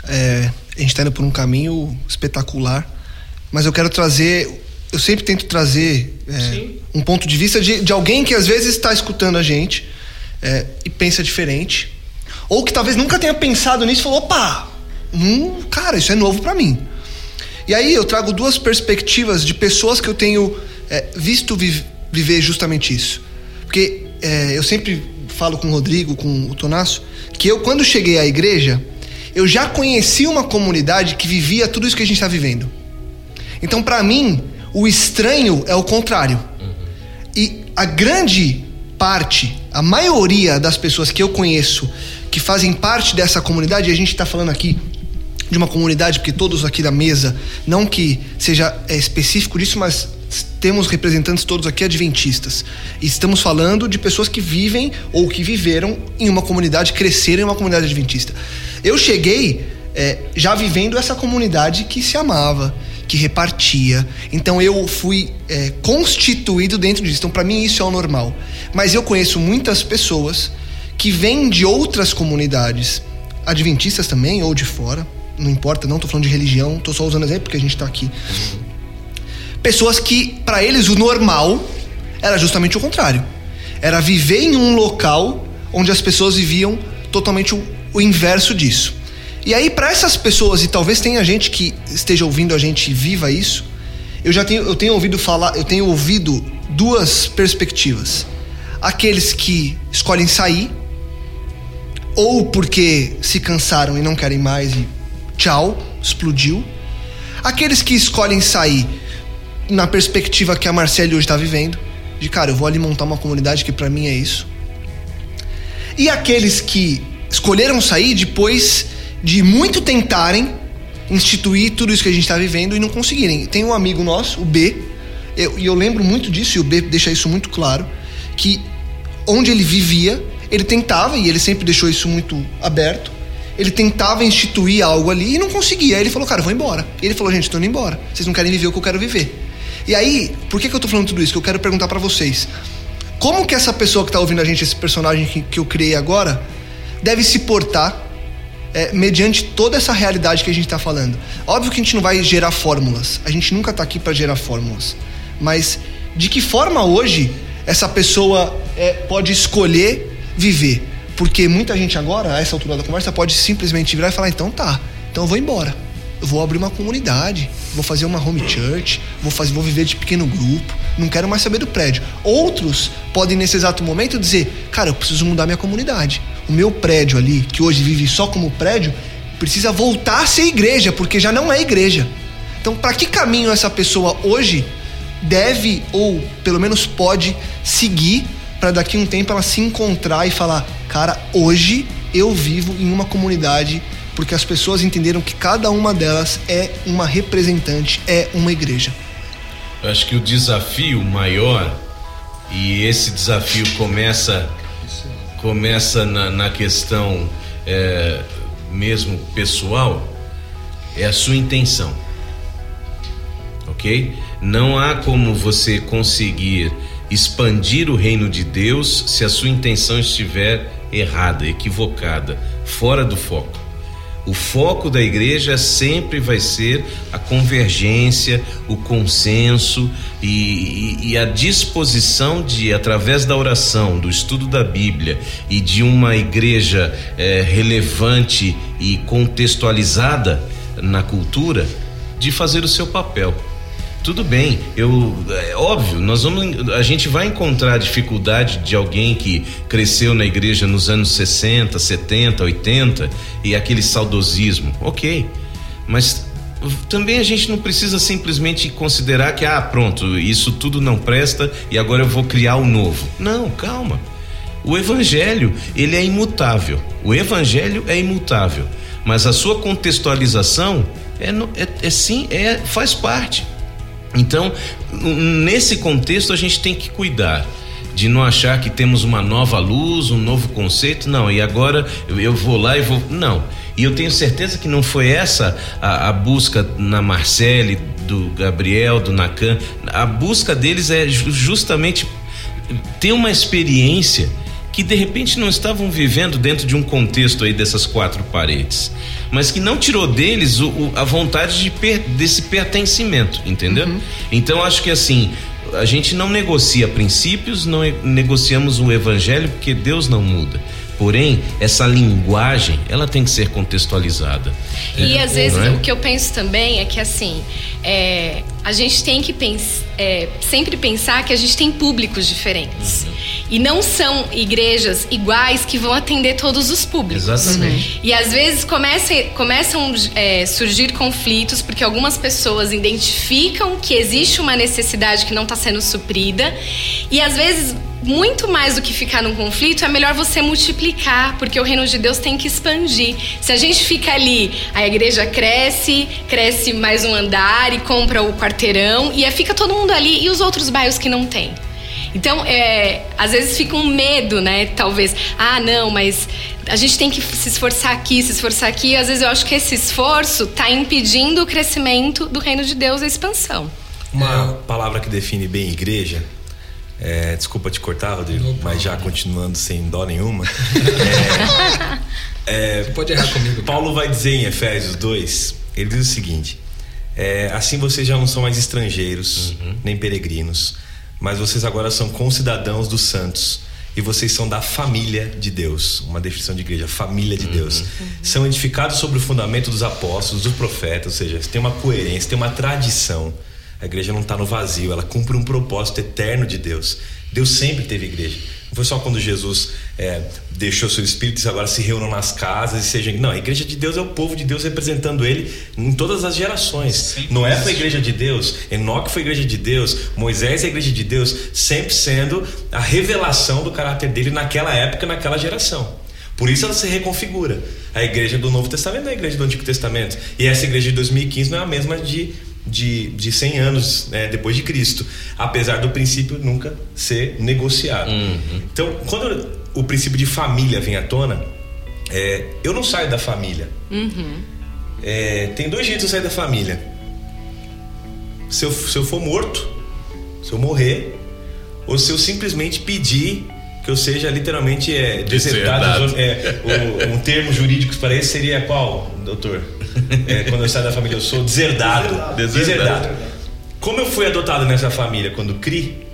[SPEAKER 2] é, a gente está indo por um caminho espetacular, mas eu quero trazer eu sempre tento trazer é, um ponto de vista de, de alguém que às vezes está escutando a gente é, e pensa diferente. Ou que talvez nunca tenha pensado nisso e falou: opa, hum, cara, isso é novo para mim. E aí eu trago duas perspectivas de pessoas que eu tenho é, visto vi viver justamente isso. Porque é, eu sempre falo com o Rodrigo, com o Tonasso, que eu, quando cheguei à igreja, eu já conheci uma comunidade que vivia tudo isso que a gente está vivendo. Então, para mim, o estranho é o contrário. E a grande parte, a maioria das pessoas que eu conheço que fazem parte dessa comunidade, e a gente está falando aqui de uma comunidade, porque todos aqui da mesa, não que seja é, específico disso, mas temos representantes todos aqui adventistas. E estamos falando de pessoas que vivem ou que viveram em uma comunidade, cresceram em uma comunidade adventista. Eu cheguei é, já vivendo essa comunidade que se amava, que repartia. Então eu fui é, constituído dentro disso. Então para mim isso é o normal. Mas eu conheço muitas pessoas que vêm de outras comunidades, adventistas também ou de fora, não importa, não estou falando de religião, estou só usando exemplo porque a gente está aqui. Pessoas que para eles o normal era justamente o contrário. Era viver em um local onde as pessoas viviam totalmente o, o inverso disso. E aí, para essas pessoas, e talvez tenha gente que esteja ouvindo a gente e viva isso, eu já tenho, eu tenho ouvido falar, eu tenho ouvido duas perspectivas. Aqueles que escolhem sair, ou porque se cansaram e não querem mais e tchau, explodiu. Aqueles que escolhem sair na perspectiva que a Marcele hoje está vivendo, de cara, eu vou ali montar uma comunidade que para mim é isso. E aqueles que escolheram sair depois de muito tentarem instituir tudo isso que a gente está vivendo e não conseguirem. Tem um amigo nosso, o B, e eu, eu, lembro muito disso, e o B deixa isso muito claro, que onde ele vivia, ele tentava, e ele sempre deixou isso muito aberto, ele tentava instituir algo ali e não conseguia. Aí ele falou, cara, vou embora. E ele falou, gente, tô indo embora. Vocês não querem viver o que eu quero viver. E aí, por que, que eu tô falando tudo isso? Que eu quero perguntar para vocês. Como que essa pessoa que tá ouvindo a gente, esse personagem que, que eu criei agora, deve se portar é, mediante toda essa realidade que a gente está falando. Óbvio que a gente não vai gerar fórmulas, a gente nunca está aqui para gerar fórmulas, mas de que forma hoje essa pessoa é, pode escolher viver? Porque muita gente agora, a essa altura da conversa, pode simplesmente virar e falar: então tá, então eu vou embora. Eu vou abrir uma comunidade, vou fazer uma home church, vou, fazer, vou viver de pequeno grupo, não quero mais saber do prédio. Outros podem, nesse exato momento, dizer: cara, eu preciso mudar minha comunidade o meu prédio ali, que hoje vive só como prédio, precisa voltar a ser igreja, porque já não é igreja. Então, para que caminho essa pessoa hoje deve ou pelo menos pode seguir para daqui a um tempo ela se encontrar e falar: "Cara, hoje eu vivo em uma comunidade porque as pessoas entenderam que cada uma delas é uma representante, é uma igreja.
[SPEAKER 3] Eu acho que o desafio maior, e esse desafio começa, começa na, na questão é, mesmo pessoal, é a sua intenção. Ok? Não há como você conseguir expandir o reino de Deus se a sua intenção estiver errada, equivocada, fora do foco. O foco da igreja sempre vai ser a convergência, o consenso e, e, e, a disposição de, através da oração, do estudo da Bíblia e de uma igreja é, relevante e contextualizada na cultura, de fazer o seu papel. Tudo bem, eu é óbvio, nós vamos a gente vai encontrar dificuldade de alguém que cresceu na igreja nos anos 60, 70, 80 e aquele saudosismo. OK. Mas também a gente não precisa simplesmente considerar que ah, pronto, isso tudo não presta e agora eu vou criar o novo. Não, calma. O evangelho, ele é imutável. O evangelho é imutável, mas a sua contextualização é, é, é sim, é faz parte. Então, nesse contexto, a gente tem que cuidar de não achar que temos uma nova luz, um novo conceito. Não, e agora eu vou lá e vou. Não. E eu tenho certeza que não foi essa a, a busca na Marcele, do Gabriel, do Nacan. A busca deles é justamente ter uma experiência que de repente não estavam vivendo dentro de um contexto aí dessas quatro paredes, mas que não tirou deles o, o, a vontade de per, desse pertencimento, entendeu? Uhum. Então acho que assim a gente não negocia princípios, não negociamos o evangelho porque Deus não muda. Porém, essa linguagem, ela tem que ser contextualizada.
[SPEAKER 5] E é, às vezes é? o que eu penso também é que assim, é, a gente tem que pens é, sempre pensar que a gente tem públicos diferentes. Uhum. E não são igrejas iguais que vão atender todos os públicos.
[SPEAKER 3] Exatamente.
[SPEAKER 5] Uhum. E às vezes começa, começam a é, surgir conflitos porque algumas pessoas identificam que existe uma necessidade que não está sendo suprida. E às vezes muito mais do que ficar num conflito, é melhor você multiplicar, porque o reino de Deus tem que expandir. Se a gente fica ali, a igreja cresce, cresce mais um andar e compra o quarteirão, e fica todo mundo ali, e os outros bairros que não tem? Então, é, às vezes fica um medo, né? Talvez, ah, não, mas a gente tem que se esforçar aqui, se esforçar aqui. Às vezes eu acho que esse esforço está impedindo o crescimento do reino de Deus, a expansão.
[SPEAKER 4] Uma palavra que define bem igreja é, desculpa te cortar, Rodrigo, mas já continuando sem dó nenhuma.
[SPEAKER 1] é, é, Você pode errar comigo.
[SPEAKER 4] Paulo vai dizer em Efésios 2, ele diz o seguinte: é, assim vocês já não são mais estrangeiros, uhum. nem peregrinos, mas vocês agora são concidadãos dos santos. E vocês são da família de Deus, uma definição de igreja, família de uhum. Deus. Uhum. São edificados sobre o fundamento dos apóstolos, dos profetas, ou seja, tem uma coerência, tem uma tradição. A igreja não está no vazio, ela cumpre um propósito eterno de Deus. Deus sempre teve igreja. Não foi só quando Jesus é, deixou seu espírito e agora se reúnam nas casas e sejam. Não, a igreja de Deus é o povo de Deus representando ele em todas as gerações. Sempre Noé foi a igreja de Deus, Enoque foi a igreja de Deus, Moisés é a igreja de Deus, sempre sendo a revelação do caráter dele naquela época, naquela geração. Por isso ela se reconfigura. A igreja do Novo Testamento é a igreja do Antigo Testamento. E essa igreja de 2015 não é a mesma de de, de 100 anos né, depois de Cristo, apesar do princípio nunca ser negociado. Uhum. Então, quando o princípio de família vem à tona, é, eu não saio da família. Uhum. É, tem dois jeitos de sair da família. Se eu, se eu for morto, se eu morrer, ou se eu simplesmente pedir que eu seja literalmente é, desertado. É, o, um termo jurídico para isso seria qual, doutor? É, quando eu saio da família, eu sou deserdado. Deserdado. deserdado. Como eu fui adotado nessa família quando cri,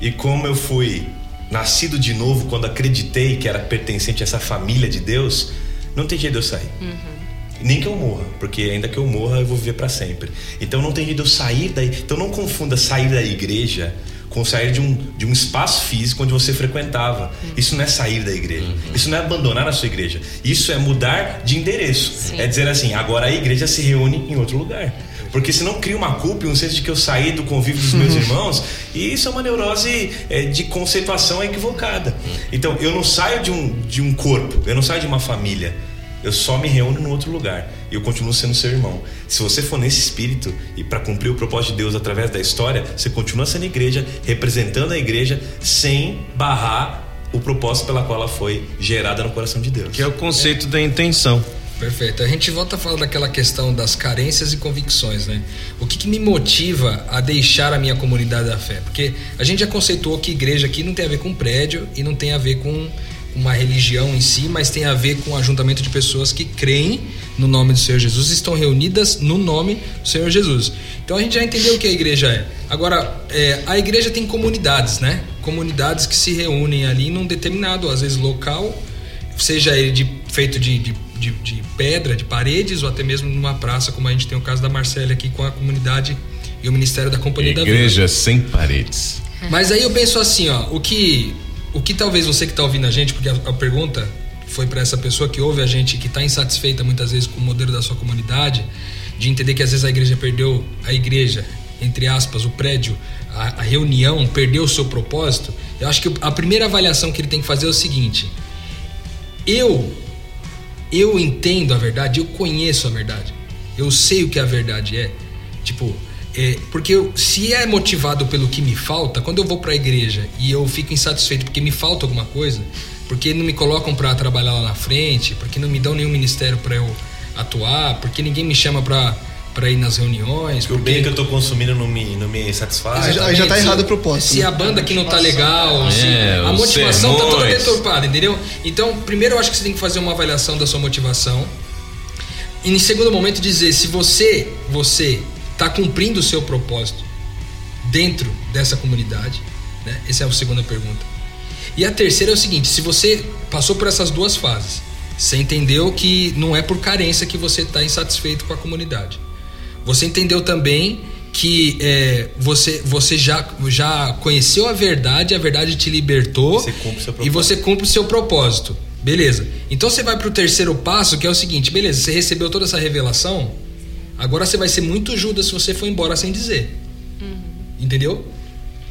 [SPEAKER 4] e como eu fui nascido de novo quando acreditei que era pertencente a essa família de Deus, não tem jeito de eu sair. Uhum. Nem que eu morra, porque ainda que eu morra, eu vou viver para sempre. Então não tem jeito de eu sair daí. Então não confunda sair da igreja com sair de um, de um espaço físico onde você frequentava. Uhum. Isso não é sair da igreja. Uhum. Isso não é abandonar a sua igreja. Isso é mudar de endereço. Sim. É dizer assim, agora a igreja se reúne em outro lugar. Porque senão cria uma culpa e um senso de que eu saí do convívio dos meus irmãos, e isso é uma neurose é, de conceituação equivocada. Então, eu não saio de um, de um corpo, eu não saio de uma família. eu só me reúno no outro lugar e eu continuo sendo seu irmão. Se você for nesse espírito e para cumprir o propósito de Deus através da história, você continua sendo igreja, representando a igreja sem barrar o propósito pela qual ela foi gerada no coração de Deus.
[SPEAKER 3] Que é o conceito é. da intenção.
[SPEAKER 1] Perfeito. A gente volta a falar daquela questão das carências e convicções, né? O que, que, me motiva a deixar a minha comunidade da fé? Porque a gente já conceituou que igreja aqui não tem a ver com prédio e não tem a ver com uma religião em si, mas tem a ver com o ajuntamento de pessoas que creem no nome do Senhor Jesus e estão reunidas no nome do Senhor Jesus. Então a gente já entendeu o que a igreja é. Agora, é, a igreja tem comunidades, né? Comunidades que se reúnem ali num determinado, às vezes local, seja ele de, feito de, de, de, de pedra, de paredes, ou até mesmo numa praça, como a gente tem o caso da Marcela aqui com a comunidade e o Ministério da Companhia
[SPEAKER 3] igreja
[SPEAKER 1] da Vida.
[SPEAKER 3] Igreja sem paredes.
[SPEAKER 1] Mas aí eu penso assim, ó, o que o que talvez você que está ouvindo a gente, porque a, a pergunta foi para essa pessoa que ouve a gente, que está insatisfeita muitas vezes com o modelo da sua comunidade, de entender que às vezes a igreja perdeu a igreja, entre aspas, o prédio, a, a reunião, perdeu o seu propósito. Eu acho que a primeira avaliação que ele tem que fazer é o seguinte: eu, eu entendo a verdade, eu conheço a verdade, eu sei o que a verdade é. Tipo, é, porque eu, se é motivado pelo que me falta, quando eu vou para a igreja e eu fico insatisfeito porque me falta alguma coisa, porque não me colocam para trabalhar lá na frente, porque não me dão nenhum ministério para eu atuar, porque ninguém me chama para para ir nas reuniões.
[SPEAKER 4] Porque... O bem que eu tô consumindo não me, não me satisfaz.
[SPEAKER 2] Aí já, tá errado o propósito.
[SPEAKER 1] Se né? a banda aqui não tá legal, é, a motivação sermões. tá toda deturpada, entendeu? Então, primeiro eu acho que você tem que fazer uma avaliação da sua motivação. E em segundo momento dizer se você, você está cumprindo o seu propósito dentro dessa comunidade? Né? Essa é a segunda pergunta. E a terceira é o seguinte: se você passou por essas duas fases, você entendeu que não é por carência que você está insatisfeito com a comunidade. Você entendeu também que é, você, você já, já conheceu a verdade, a verdade te libertou
[SPEAKER 4] você
[SPEAKER 1] e você cumpre o seu propósito. Beleza. Então você vai para o terceiro passo, que é o seguinte: beleza, você recebeu toda essa revelação, Agora você vai ser muito Judas se você for embora sem dizer. Uhum. Entendeu?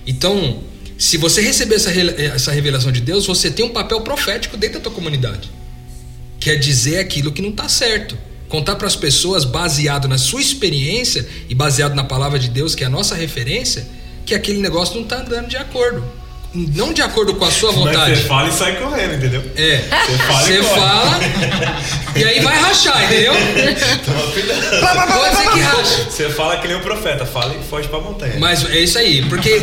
[SPEAKER 1] Então, se você receber essa, essa revelação de Deus, você tem um papel profético dentro da tua comunidade. Quer dizer aquilo que não está certo. Contar para as pessoas, baseado na sua experiência e baseado na palavra de Deus, que é a nossa referência, que aquele negócio não está andando de acordo não de acordo com a sua vontade. Mas
[SPEAKER 4] você fala e sai correndo, entendeu?
[SPEAKER 1] É. Você fala, você fala e aí vai rachar, entendeu? Toma cuidado. Pode ser que racha.
[SPEAKER 4] Você fala que nem o profeta, fala e foge pra montanha.
[SPEAKER 1] Mas é isso aí, porque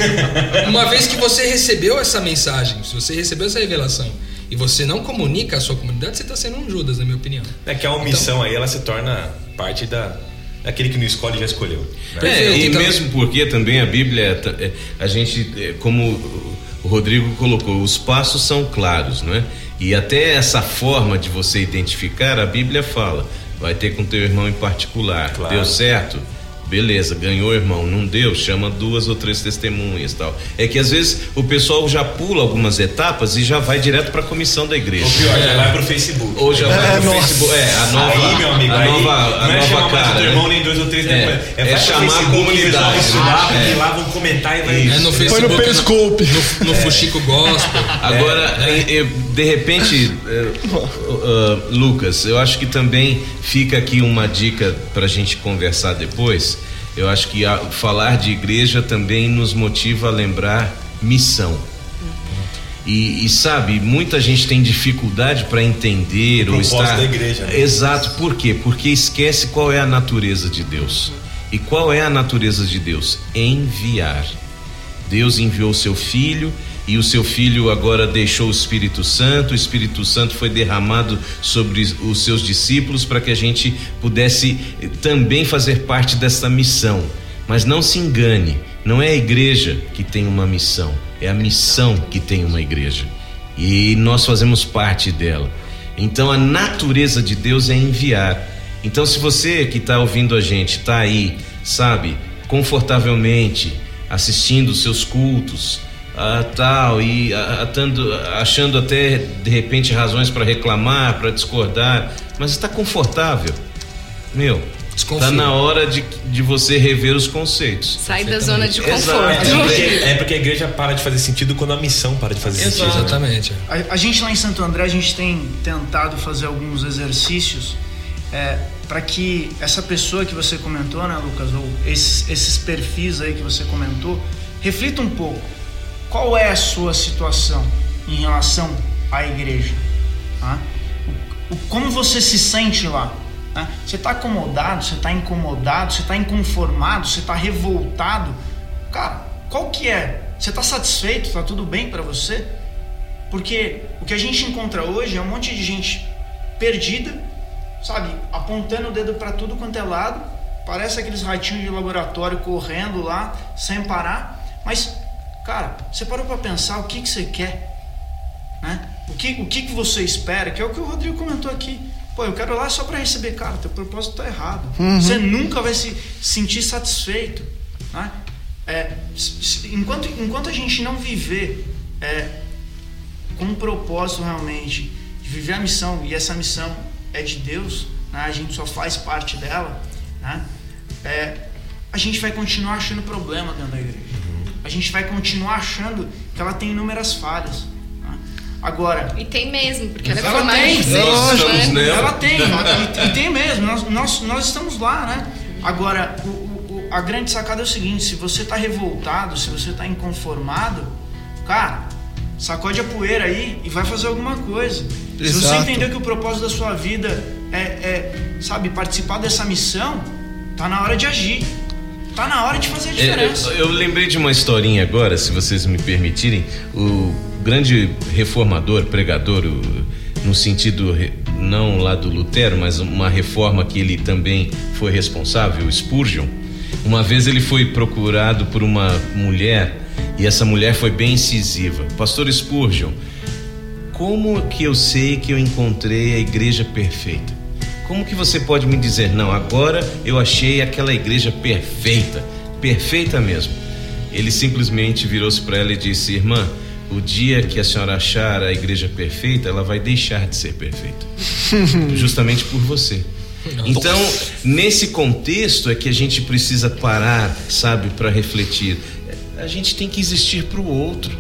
[SPEAKER 1] uma vez que você recebeu essa mensagem, se você recebeu essa revelação e você não comunica a sua comunidade, você está sendo um Judas, na minha opinião.
[SPEAKER 4] É que a omissão então, aí ela se torna parte da aquele que não escolhe já escolheu.
[SPEAKER 3] Né? É, e então... mesmo porque também a Bíblia, é, a gente, é, como o Rodrigo colocou, os passos são claros, não é? E até essa forma de você identificar, a Bíblia fala, vai ter com teu irmão em particular. Claro. Deu certo? Beleza, ganhou, irmão. Não deu, chama duas ou três testemunhas tal. É que às vezes o pessoal já pula algumas etapas e já vai direto para a comissão da igreja. Ou
[SPEAKER 4] pior, é. já vai pro Facebook.
[SPEAKER 3] Ou já é, vai pro nossa. Facebook. É, a nova.
[SPEAKER 4] Aí, meu amigo,
[SPEAKER 3] a
[SPEAKER 4] aí,
[SPEAKER 3] nova, a
[SPEAKER 4] não é
[SPEAKER 3] nova cara.
[SPEAKER 4] Né? irmão nem dois ou três
[SPEAKER 3] é, é, é chamar a comunidade.
[SPEAKER 4] Estudar, porque lá vão comentar e vai.
[SPEAKER 1] É no Facebook. Foi no Periscope. No, no, Fuxico Gospel.
[SPEAKER 3] Agora, de repente, uh, uh, Lucas, eu acho que também fica aqui uma dica para a gente conversar depois eu acho que a, falar de igreja também nos motiva a lembrar missão. E, e, sabe, muita gente tem dificuldade para entender
[SPEAKER 4] o
[SPEAKER 3] ou estar.
[SPEAKER 4] da igreja. Né?
[SPEAKER 3] Exato, por quê? Porque esquece qual é a natureza de Deus. E qual é a natureza de Deus? Enviar. Deus enviou seu filho e o seu filho agora deixou o Espírito Santo, o Espírito Santo foi derramado sobre os seus discípulos para que a gente pudesse também fazer parte dessa missão. Mas não se engane, não é a igreja que tem uma missão, é a missão que tem uma igreja. E nós fazemos parte dela. Então a natureza de Deus é enviar. Então, se você que está ouvindo a gente está aí, sabe, confortavelmente assistindo os seus cultos, ah, tal e ah, tando, achando até de repente razões para reclamar, para discordar, mas está confortável. Meu,
[SPEAKER 1] Desconfia.
[SPEAKER 3] Tá na hora de, de você rever os conceitos.
[SPEAKER 5] Sai da zona de conforto.
[SPEAKER 4] É porque, é porque a igreja para de fazer sentido quando a missão para de fazer
[SPEAKER 3] Exato.
[SPEAKER 4] sentido. né?
[SPEAKER 1] Exatamente.
[SPEAKER 6] A, a gente lá em Santo André, a gente tem tentado fazer alguns exercícios é, para que essa pessoa que você comentou, né, Lucas, ou esses, esses perfis aí que você comentou, reflita um pouco. Qual é a sua situação em relação à igreja? tá? O- o- como você se sente lá? né? Você está acomodado? Você está incomodado? Você está inconformado? Você está revoltado? Cara, qual que é? Você está satisfeito? Está tudo bem para você? Porque o que a gente encontra hoje é um monte de gente perdida, sabe, apontando o dedo para tudo quanto é lado, parece aqueles ratinhos de laboratório correndo lá sem parar. Mas, cara, você parou para pensar o que, que você quer? Né? O, que, o que, que você espera? Que é o que o Rodrigo comentou aqui. Pô, eu quero ir lá só para receber, cara, teu propósito tá errado. Você nunca vai se sentir satisfeito. Né? É, enquanto, enquanto a gente não viver é, com um propósito realmente de viver a missão e essa missão é de Deus, né? a gente só faz parte dela, né? É, a gente vai continuar achando problema dentro da igreja. A gente vai continuar achando que ela tem inúmeras falhas. né? Agora,
[SPEAKER 5] E tem mesmo, porque ela é
[SPEAKER 6] Ela
[SPEAKER 5] formada
[SPEAKER 6] tem,
[SPEAKER 5] em
[SPEAKER 3] nela.
[SPEAKER 6] ela tem, e, e tem mesmo, nós, nós, nós estamos lá, né? Agora, o, o- a grande sacada é o seguinte: se você tá revoltado, se você tá inconformado, cara, sacode a poeira aí e vai fazer alguma coisa. Se você
[SPEAKER 2] Exato.
[SPEAKER 6] entendeu que o propósito da sua vida é, é, sabe, participar dessa missão, tá na hora de agir. Tá na hora de fazer a
[SPEAKER 3] É,
[SPEAKER 6] diferença.
[SPEAKER 3] eu, eu lembrei de uma historinha agora, se vocês me permitirem. O grande reformador, pregador, o- no sentido não lá do Lutero, mas uma reforma que ele também foi responsável, Spurgeon. Uma vez ele foi procurado por uma mulher e essa mulher foi bem incisiva. Pastor Spurgeon, como que eu sei que eu encontrei a igreja perfeita? Como que você pode me dizer, não, agora eu achei aquela igreja perfeita, perfeita mesmo? Ele simplesmente virou-se para ela e disse, irmã, o dia que a senhora achar a igreja perfeita, ela vai deixar de ser perfeita, justamente por você. Então, nesse contexto é que a gente precisa parar, sabe, para refletir. A gente tem que existir para o outro.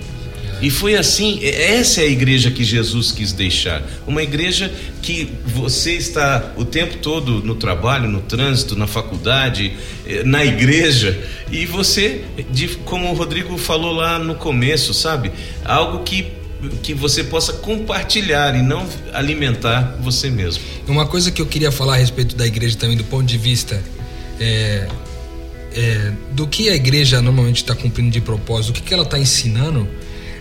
[SPEAKER 3] E foi assim, essa é a igreja que Jesus quis deixar. Uma igreja que você está o tempo todo no trabalho, no trânsito, na faculdade, eh, na igreja, e você, como o Rodrigo falou lá no começo, sabe? Algo que, que você possa compartilhar e não alimentar você mesmo.
[SPEAKER 1] Uma coisa que eu queria falar a respeito da igreja também, do ponto de vista é, é, do que a igreja normalmente está cumprindo de propósito, o que, que ela está ensinando,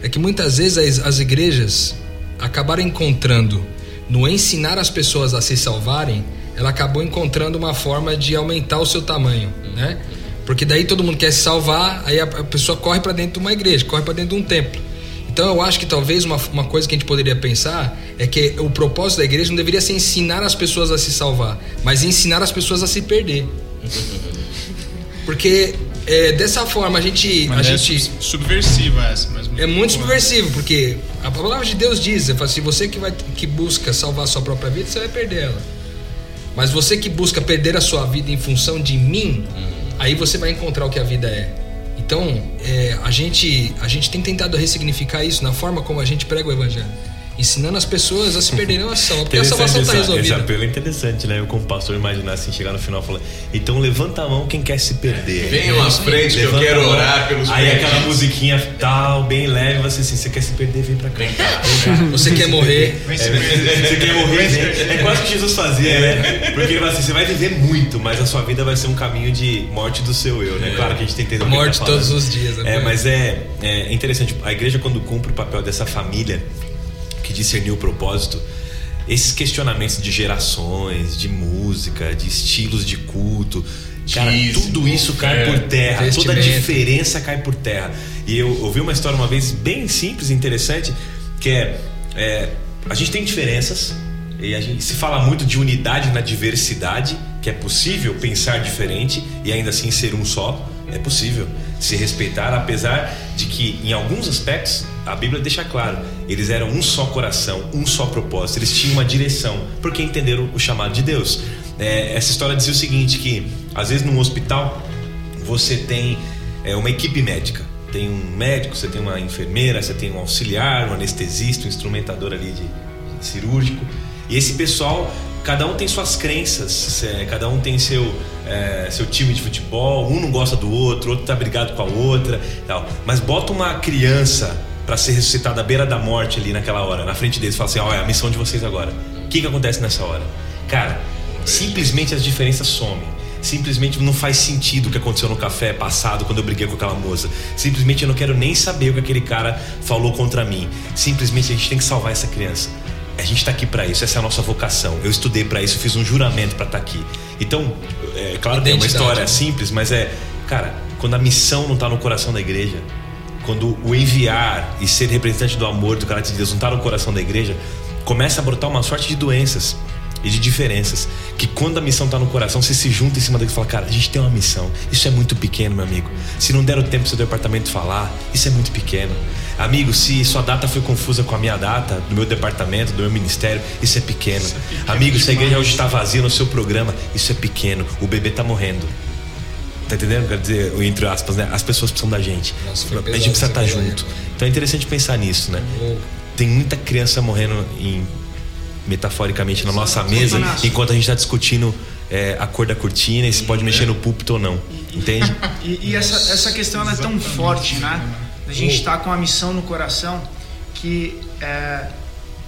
[SPEAKER 1] é que muitas vezes as, as igrejas acabaram encontrando no ensinar as pessoas a se salvarem, ela acabou encontrando uma forma de aumentar o seu tamanho, né? Porque daí todo mundo quer se salvar, aí a, a pessoa corre para dentro de uma igreja, corre para dentro de um templo. Então eu acho que talvez uma, uma coisa que a gente poderia pensar é que o propósito da igreja não deveria ser ensinar as pessoas a se salvar, mas ensinar as pessoas a se perder. Porque é, dessa forma a gente, a
[SPEAKER 7] Mas é
[SPEAKER 1] gente
[SPEAKER 7] sub- subversiva essa, mas
[SPEAKER 1] é muito
[SPEAKER 7] boa.
[SPEAKER 1] subversivo, porque a palavra de Deus diz, fala assim, você que vai que busca salvar a sua própria vida, você vai perder ela. Mas você que busca perder a sua vida em função de mim, aí você vai encontrar o que a vida é. Então, é, a gente a gente tem tentado ressignificar isso na forma como a gente prega o evangelho, ensinando as pessoas a se perderem a salvação, porque a salvação está
[SPEAKER 4] essa- esse
[SPEAKER 1] resolvida.
[SPEAKER 4] apelo é interessante, né? Eu como pastor imaginar assim, chegar no final e falar, então levanta a mão quem quer se perder.
[SPEAKER 3] Venham à frente que eu quero orar pelos
[SPEAKER 4] Aí
[SPEAKER 3] perdidos.
[SPEAKER 4] aquela musiquinha tal, bem leve, você assim, você quer se perder, vem pra cá. Vem cá.
[SPEAKER 1] Você quer morrer,
[SPEAKER 7] Vem se
[SPEAKER 4] É,
[SPEAKER 7] perder.
[SPEAKER 4] você quer morrer, vem. É quase o que Jesus fazia, né? Porque ele fala assim, você vai viver muito, mas a sua vida vai ser um caminho de morte do seu eu, né? Claro que a gente tem que entender
[SPEAKER 1] morte
[SPEAKER 4] tá
[SPEAKER 1] todos os dias. né?
[SPEAKER 4] É, mas é, é interessante. A igreja, quando cumpre o papel dessa família que discerniu o propósito, esses questionamentos de gerações, de música, de estilos de culto, cara,
[SPEAKER 3] Dízimo,
[SPEAKER 4] tudo isso cai
[SPEAKER 3] é,
[SPEAKER 4] por terra, toda a diferença cai por terra. E eu ouvi uma história uma vez bem simples e interessante, que é, é, a gente tem diferenças e a gente se fala muito de unidade na diversidade, que é possível pensar diferente e ainda assim ser um só. É possível se respeitar, apesar de que em alguns aspectos a Bíblia deixa claro, eles eram um só coração, um só propósito, eles tinham uma direção, porque entenderam o chamado de Deus. É, essa história dizia o seguinte: que às vezes num hospital você tem é, uma equipe médica. Tem um médico, você tem uma enfermeira, você tem um auxiliar, um anestesista, um instrumentador ali de, de cirúrgico. E esse pessoal, cada um tem suas crenças, cada um tem seu, é, seu time de futebol, um não gosta do outro, outro tá brigado com a outra, tal. Mas bota uma criança para ser ressuscitada à beira da morte ali naquela hora, na frente deles, fala assim: ó, é a missão de vocês agora. O que que acontece nessa hora? Cara, simplesmente as diferenças somem. Simplesmente não faz sentido o que aconteceu no café passado quando eu briguei com aquela moça. Simplesmente eu não quero nem saber o que aquele cara falou contra mim. Simplesmente a gente tem que salvar essa criança. A gente está aqui para isso, essa é a nossa vocação. Eu estudei para isso, fiz um juramento para estar tá aqui. Então, é claro que é uma história simples, mas é, cara, quando a missão não está no coração da igreja, quando o enviar e ser representante do amor, do caráter de Deus não está no coração da igreja, começa a brotar uma sorte de doenças e de diferenças. Que quando a missão está no coração, você se junta em cima daquilo e fala, cara, a gente tem uma missão. Isso é muito pequeno, meu amigo. Se não der o tempo do seu departamento falar, isso é muito pequeno. Amigo, se sua data foi confusa com a minha data, do meu departamento, do meu ministério, isso é pequeno. Isso é pequeno Amigo, se a igreja hoje está vazia no seu programa, isso é pequeno. O bebê está morrendo. Tá entendendo? Quer dizer, entre aspas, né? As pessoas precisam da gente. Nossa, a gente precisa estar tá junto. Então é interessante pensar nisso, né? Tem muita criança morrendo em metaforicamente na nossa mesa, enquanto a gente está discutindo é, a cor da cortina e se pode mexer no púlpito ou não. Entende?
[SPEAKER 6] E, e essa, essa questão é tão forte, né? A gente está com a missão no coração que é,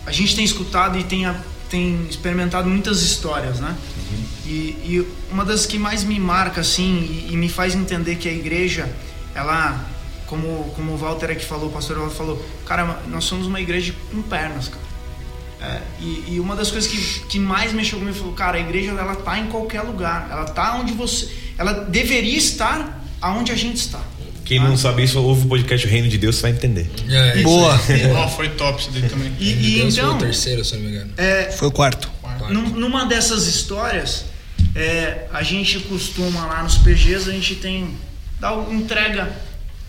[SPEAKER 6] a gente tem escutado e tem, tem experimentado muitas histórias, né? Uhum. E, e, uma das que mais me marca, assim, e, e, me faz entender que a igreja, ela, como, como o Walter aqui falou, o pastor Walter falou, cara, nós somos uma igreja com pernas, cara. É, e, e, uma das coisas que, que mais mexeu comigo falou, cara, a igreja ela tá em qualquer lugar, ela tá onde você, ela deveria estar aonde a gente está.
[SPEAKER 4] Quem ah. não sabe isso, ouve o podcast Reino de Deus, você vai entender.
[SPEAKER 2] É, Boa.
[SPEAKER 7] oh, foi top isso daí também.
[SPEAKER 6] E, e Deus então,
[SPEAKER 1] foi o terceiro, se não me engano.
[SPEAKER 2] É, foi o quarto.
[SPEAKER 6] Num, numa dessas histórias, é, a gente costuma lá nos PGs, a gente tem dá, entrega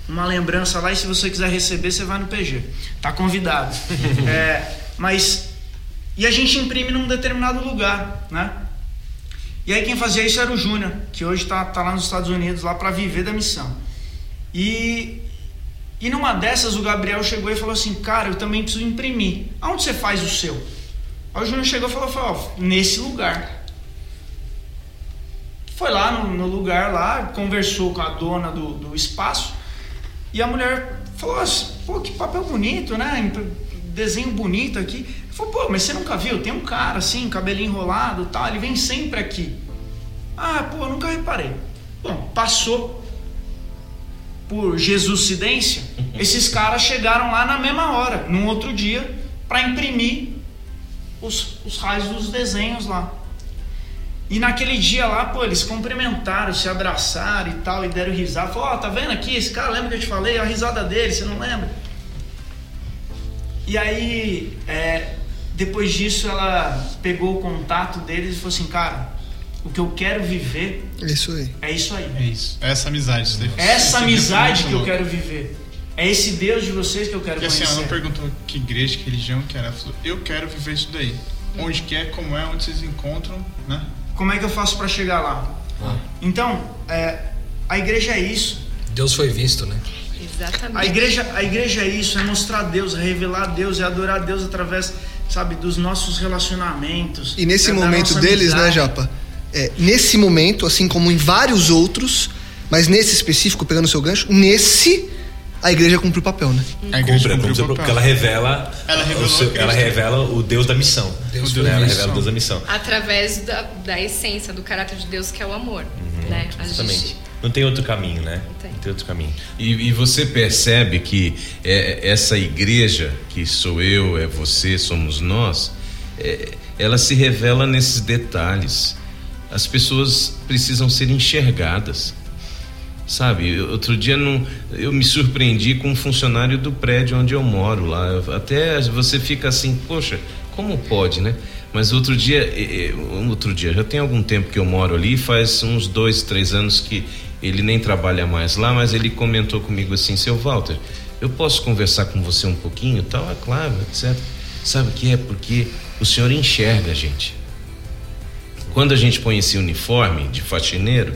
[SPEAKER 6] uma lembrança lá e se você quiser receber, você vai no PG. Tá convidado. é, mas e a gente imprime num determinado lugar, né? E aí quem fazia isso era o Júnior, que hoje está tá lá nos Estados Unidos lá para viver da missão. E e numa dessas o Gabriel chegou e falou assim, cara, eu também preciso imprimir. Aonde você faz o seu? Aí o Júnior chegou e falou, falou nesse lugar. Foi lá no, no, lugar lá, conversou com a dona do, do espaço e a mulher falou assim, pô, que papel bonito, né? Desenho bonito aqui. Falou, pô, mas você nunca viu? Tem um cara assim, cabelinho enrolado tal, ele vem sempre aqui. Ah, pô, nunca reparei. Bom, passou por Jesuscidência, esses caras chegaram lá na mesma hora, num outro dia, para imprimir os, os raios dos desenhos lá. E naquele dia lá, pô, eles cumprimentaram, se abraçaram e tal, e deram risada. Falou, ó, oh, tá vendo aqui? Esse cara, lembra que eu te falei? A risada dele, você não lembra? E aí, é, depois disso, ela pegou o contato deles e falou assim: Cara, o que eu quero viver
[SPEAKER 2] é isso aí.
[SPEAKER 6] É isso aí.
[SPEAKER 7] É isso. É essa amizade.
[SPEAKER 6] Essa amizade que eu quero viver. É esse Deus de vocês que eu quero
[SPEAKER 7] Porque,
[SPEAKER 6] conhecer.
[SPEAKER 7] assim, ela não perguntou que igreja, que religião que era. Ela falou: Eu quero viver isso daí. Onde que é, como é, onde vocês encontram, né?
[SPEAKER 6] Como é que eu faço para chegar lá? Ah. Então, é, a igreja é isso.
[SPEAKER 1] Deus foi visto, né?
[SPEAKER 5] Exatamente.
[SPEAKER 6] A igreja, a igreja é isso, é mostrar Deus, é revelar Deus, é adorar Deus através sabe, dos nossos relacionamentos.
[SPEAKER 2] E nesse momento deles, né, amizade. né, Japa? É, nesse momento, assim como em vários outros, mas nesse específico, pegando o seu gancho, nesse a igreja cumpre o papel, né?
[SPEAKER 4] A igreja cumpre, cumpre o papel, porque ela revela, ela, o, seu, ela revela o Deus da missão. Deus né? Ela revela o Deus da missão.
[SPEAKER 5] Através da, da essência, do caráter de Deus, que é o amor. Uhum, né?
[SPEAKER 4] Exatamente. Gente... Não tem outro caminho, né? Não tem, Não tem outro caminho.
[SPEAKER 3] E, e, você percebe que é, essa igreja, que sou eu, é você, somos nós, é, ela se revela nesses detalhes. As pessoas precisam ser enxergadas. Sabe, outro dia não, eu me surpreendi com um funcionário do prédio onde eu moro lá. Até você fica assim, poxa, como pode, né? Mas outro dia, outro dia, já tem algum tempo que eu moro ali, faz uns dois, três anos que ele nem trabalha mais lá, mas ele comentou comigo assim, seu Walter, eu posso conversar com você um pouquinho, tal, é claro, etc. Sabe o que é? Porque o senhor enxerga a gente. quando a gente põe esse uniforme de faxineiro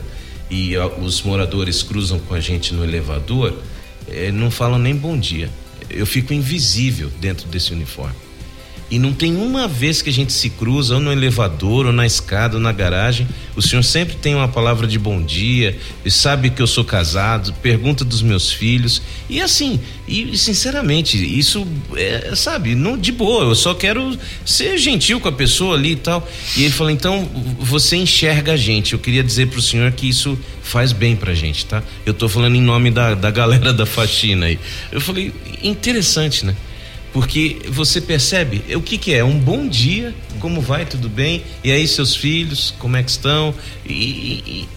[SPEAKER 3] e os moradores cruzam com a gente no elevador, é, não falam nem bom dia. Eu fico invisível dentro desse uniforme. E não tem uma vez que a gente se cruza, ou no elevador, ou na escada, ou na garagem. O senhor sempre tem uma palavra de bom dia, e sabe que eu sou casado, pergunta dos meus filhos. E assim, e sinceramente, isso é, sabe, não de boa, eu só quero ser gentil com a pessoa ali e tal. E ele falou: então você enxerga a gente. Eu queria dizer pro senhor que isso faz bem pra gente, tá? Eu tô falando em nome da, da galera da faxina aí. Eu falei: interessante, né? Porque você percebe o que, que é um bom dia, como vai, tudo bem? E aí seus filhos, como é que estão? E, e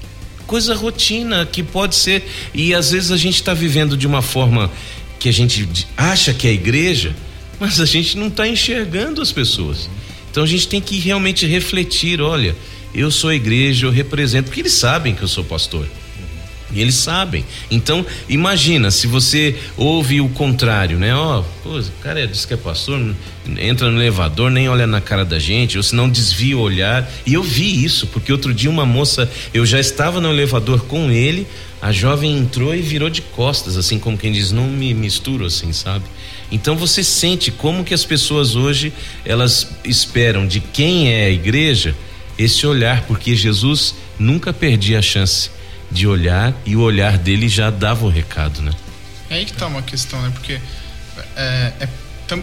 [SPEAKER 3] coisa rotina que pode ser e às vezes a gente está vivendo de uma forma que a gente acha que é igreja, mas a gente não está enxergando as pessoas. Então a gente tem que realmente refletir, olha, eu sou igreja, eu represento, porque eles sabem que eu sou pastor. E eles sabem. Então, imagina se você ouve o contrário, né? Ó, oh, o cara diz que é pastor, entra no elevador, nem olha na cara da gente, ou se não desvia o olhar. E eu vi isso, porque outro dia uma moça, eu já estava no elevador com ele, a jovem entrou e virou de costas, assim como quem diz, não me misturo assim, sabe? Então você sente como que as pessoas hoje, elas esperam de quem é a igreja esse olhar, porque Jesus nunca perdia a chance de olhar e o olhar dele já dava o recado, né?
[SPEAKER 7] É aí que tá uma questão, né? Porque é, é,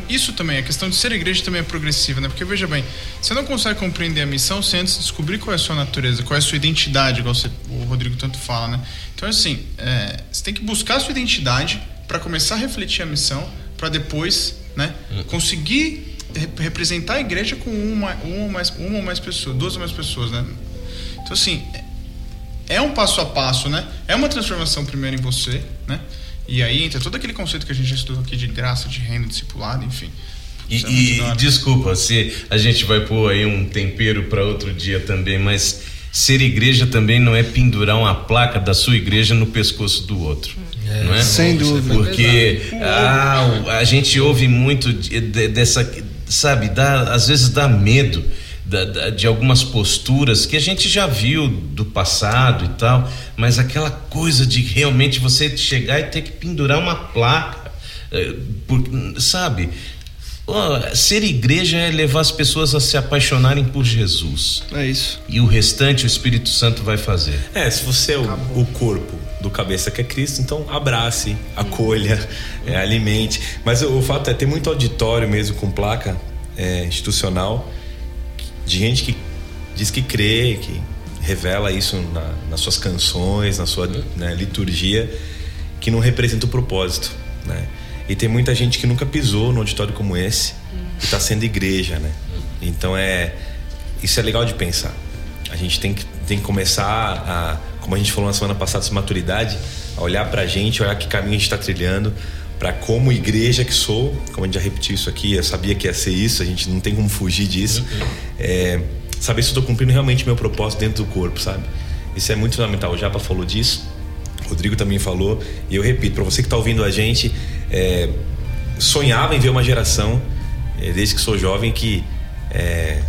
[SPEAKER 7] isso também, a questão de ser igreja também é progressiva, né? Porque veja bem, você não consegue compreender a missão sem antes descobrir qual é a sua natureza, qual é a sua identidade, igual você, o Rodrigo tanto fala, né? Então, assim, é, você tem que buscar a sua identidade para começar a refletir a missão, para depois, né, hum. conseguir representar a igreja com uma, uma, mais, uma ou mais pessoas, duas ou mais pessoas, né? Então, assim, é um passo a passo, né? É uma transformação primeiro em você, né? E aí entra todo aquele conceito que a gente estudou aqui de graça, de reino, discipulado, enfim.
[SPEAKER 3] E, é e desculpa se a gente vai pôr aí um tempero para outro dia também, mas ser igreja também não é pendurar uma placa da sua igreja no pescoço do outro. É, não é?
[SPEAKER 2] Sem dúvida.
[SPEAKER 3] Porque ah, a gente ouve muito dessa, sabe, dá, às vezes dá medo da, da, de algumas posturas que a gente já viu do passado e tal, mas aquela coisa de realmente você chegar e ter que pendurar uma placa, é, por, sabe? Oh, ser igreja é levar as pessoas a se apaixonarem por Jesus.
[SPEAKER 2] É isso.
[SPEAKER 3] E o restante o Espírito Santo vai fazer.
[SPEAKER 4] É, se você é o, o corpo do cabeça que é Cristo, então abrace, acolha, é, alimente. Mas o, o, fato é ter muito auditório mesmo com placa é, institucional de gente que diz que crê, que revela isso na, nas suas canções, na sua né, liturgia, que não representa o propósito, né? E tem muita gente que nunca pisou num auditório como esse e está sendo igreja, né? Então é isso é legal de pensar. A gente tem que, tem que começar a, como a gente falou na semana passada, essa maturidade, a olhar para a gente, olhar que caminho a gente está trilhando, para como igreja que sou, como a gente já repetiu isso aqui, eu sabia que ia ser isso, a gente não tem como fugir disso. Uhum. É, saber se eu estou cumprindo realmente meu propósito dentro do corpo, sabe? Isso é muito fundamental. O Japa falou disso, o Rodrigo também falou, e eu repito, para você que está ouvindo a gente, é, sonhava em ver uma geração, é, desde que sou jovem, que é,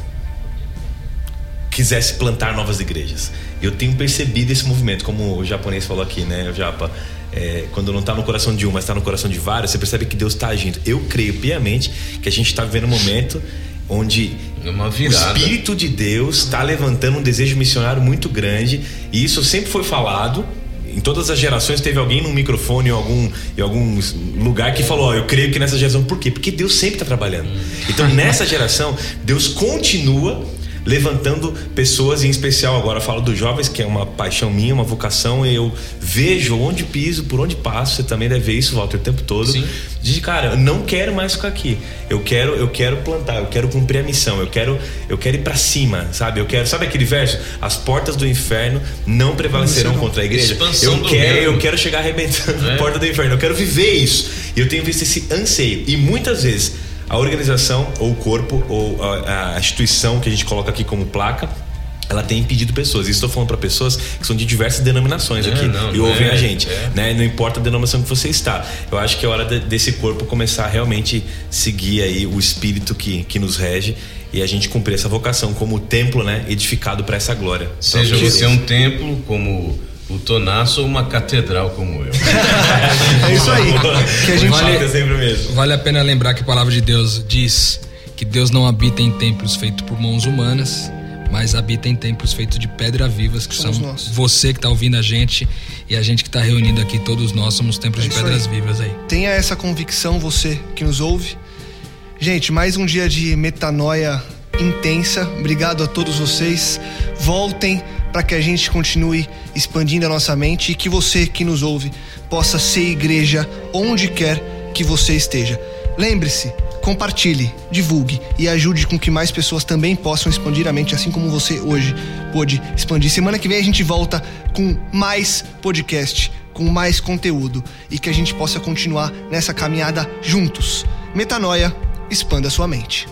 [SPEAKER 4] quisesse plantar novas igrejas. Eu tenho percebido esse movimento, como o japonês falou aqui, né, o Japa? É, quando não está no coração de um, mas está no coração de vários, você percebe que Deus está agindo. Eu creio piamente que a gente está vivendo um momento onde o Espírito de Deus está levantando um desejo missionário muito grande e isso sempre foi falado. Em todas as gerações teve alguém num microfone em algum, em algum lugar que falou: oh, Eu creio que nessa geração. Por quê? Porque Deus sempre está trabalhando. Então nessa geração, Deus continua levantando pessoas, em especial agora falo dos jovens, que é uma paixão minha, uma vocação, eu vejo onde piso, por onde passo, você também deve ver isso, Walter, o tempo todo. Sim. De cara, eu não quero mais ficar aqui. Eu quero, eu quero plantar, eu quero cumprir a missão, eu quero, eu quero ir para cima, sabe? Eu quero, sabe aquele verso? As portas do inferno não prevalecerão não. contra a igreja.
[SPEAKER 3] Expansão
[SPEAKER 4] eu quero, eu quero chegar arrebentando é. a porta do inferno. Eu quero viver isso. E eu tenho visto esse anseio e muitas vezes a organização, ou o corpo, ou a, a instituição que a gente coloca aqui como placa, ela tem impedido pessoas. E estou falando para pessoas que são de diversas denominações é, aqui não, e ouvem é, a gente, é. né? Não importa a denominação que você está. Eu acho que é hora de, desse corpo começar a realmente seguir aí o espírito que, que nos rege e a gente cumprir essa vocação como templo, né, edificado para essa glória.
[SPEAKER 3] Seja você um templo como o Tonasso ou uma catedral como eu.
[SPEAKER 2] É isso aí. Que a gente
[SPEAKER 4] Vale... Sempre mesmo.
[SPEAKER 1] Vale a pena lembrar que a palavra de Deus diz que Deus não habita em templos feitos por mãos humanas, mas habita em templos feitos de pedra vivas, que
[SPEAKER 2] Somos
[SPEAKER 1] são
[SPEAKER 2] nós.
[SPEAKER 1] você que está ouvindo a gente e a gente que está reunido aqui, todos nós somos templos
[SPEAKER 2] É
[SPEAKER 1] de pedras
[SPEAKER 2] aí.
[SPEAKER 1] vivas aí.
[SPEAKER 2] Tenha essa convicção, você que nos ouve. Gente, mais um dia de metanoia intensa. Obrigado a todos vocês. Voltem para que a gente continue expandindo a nossa mente e que você que nos ouve possa ser igreja onde quer que você esteja. Lembre-se, compartilhe, divulgue e ajude com que mais pessoas também possam expandir a mente, assim como você hoje pôde expandir. Semana que vem a gente volta com mais podcast, com mais conteúdo e que a gente possa continuar nessa caminhada juntos. Metanoia, expanda sua mente.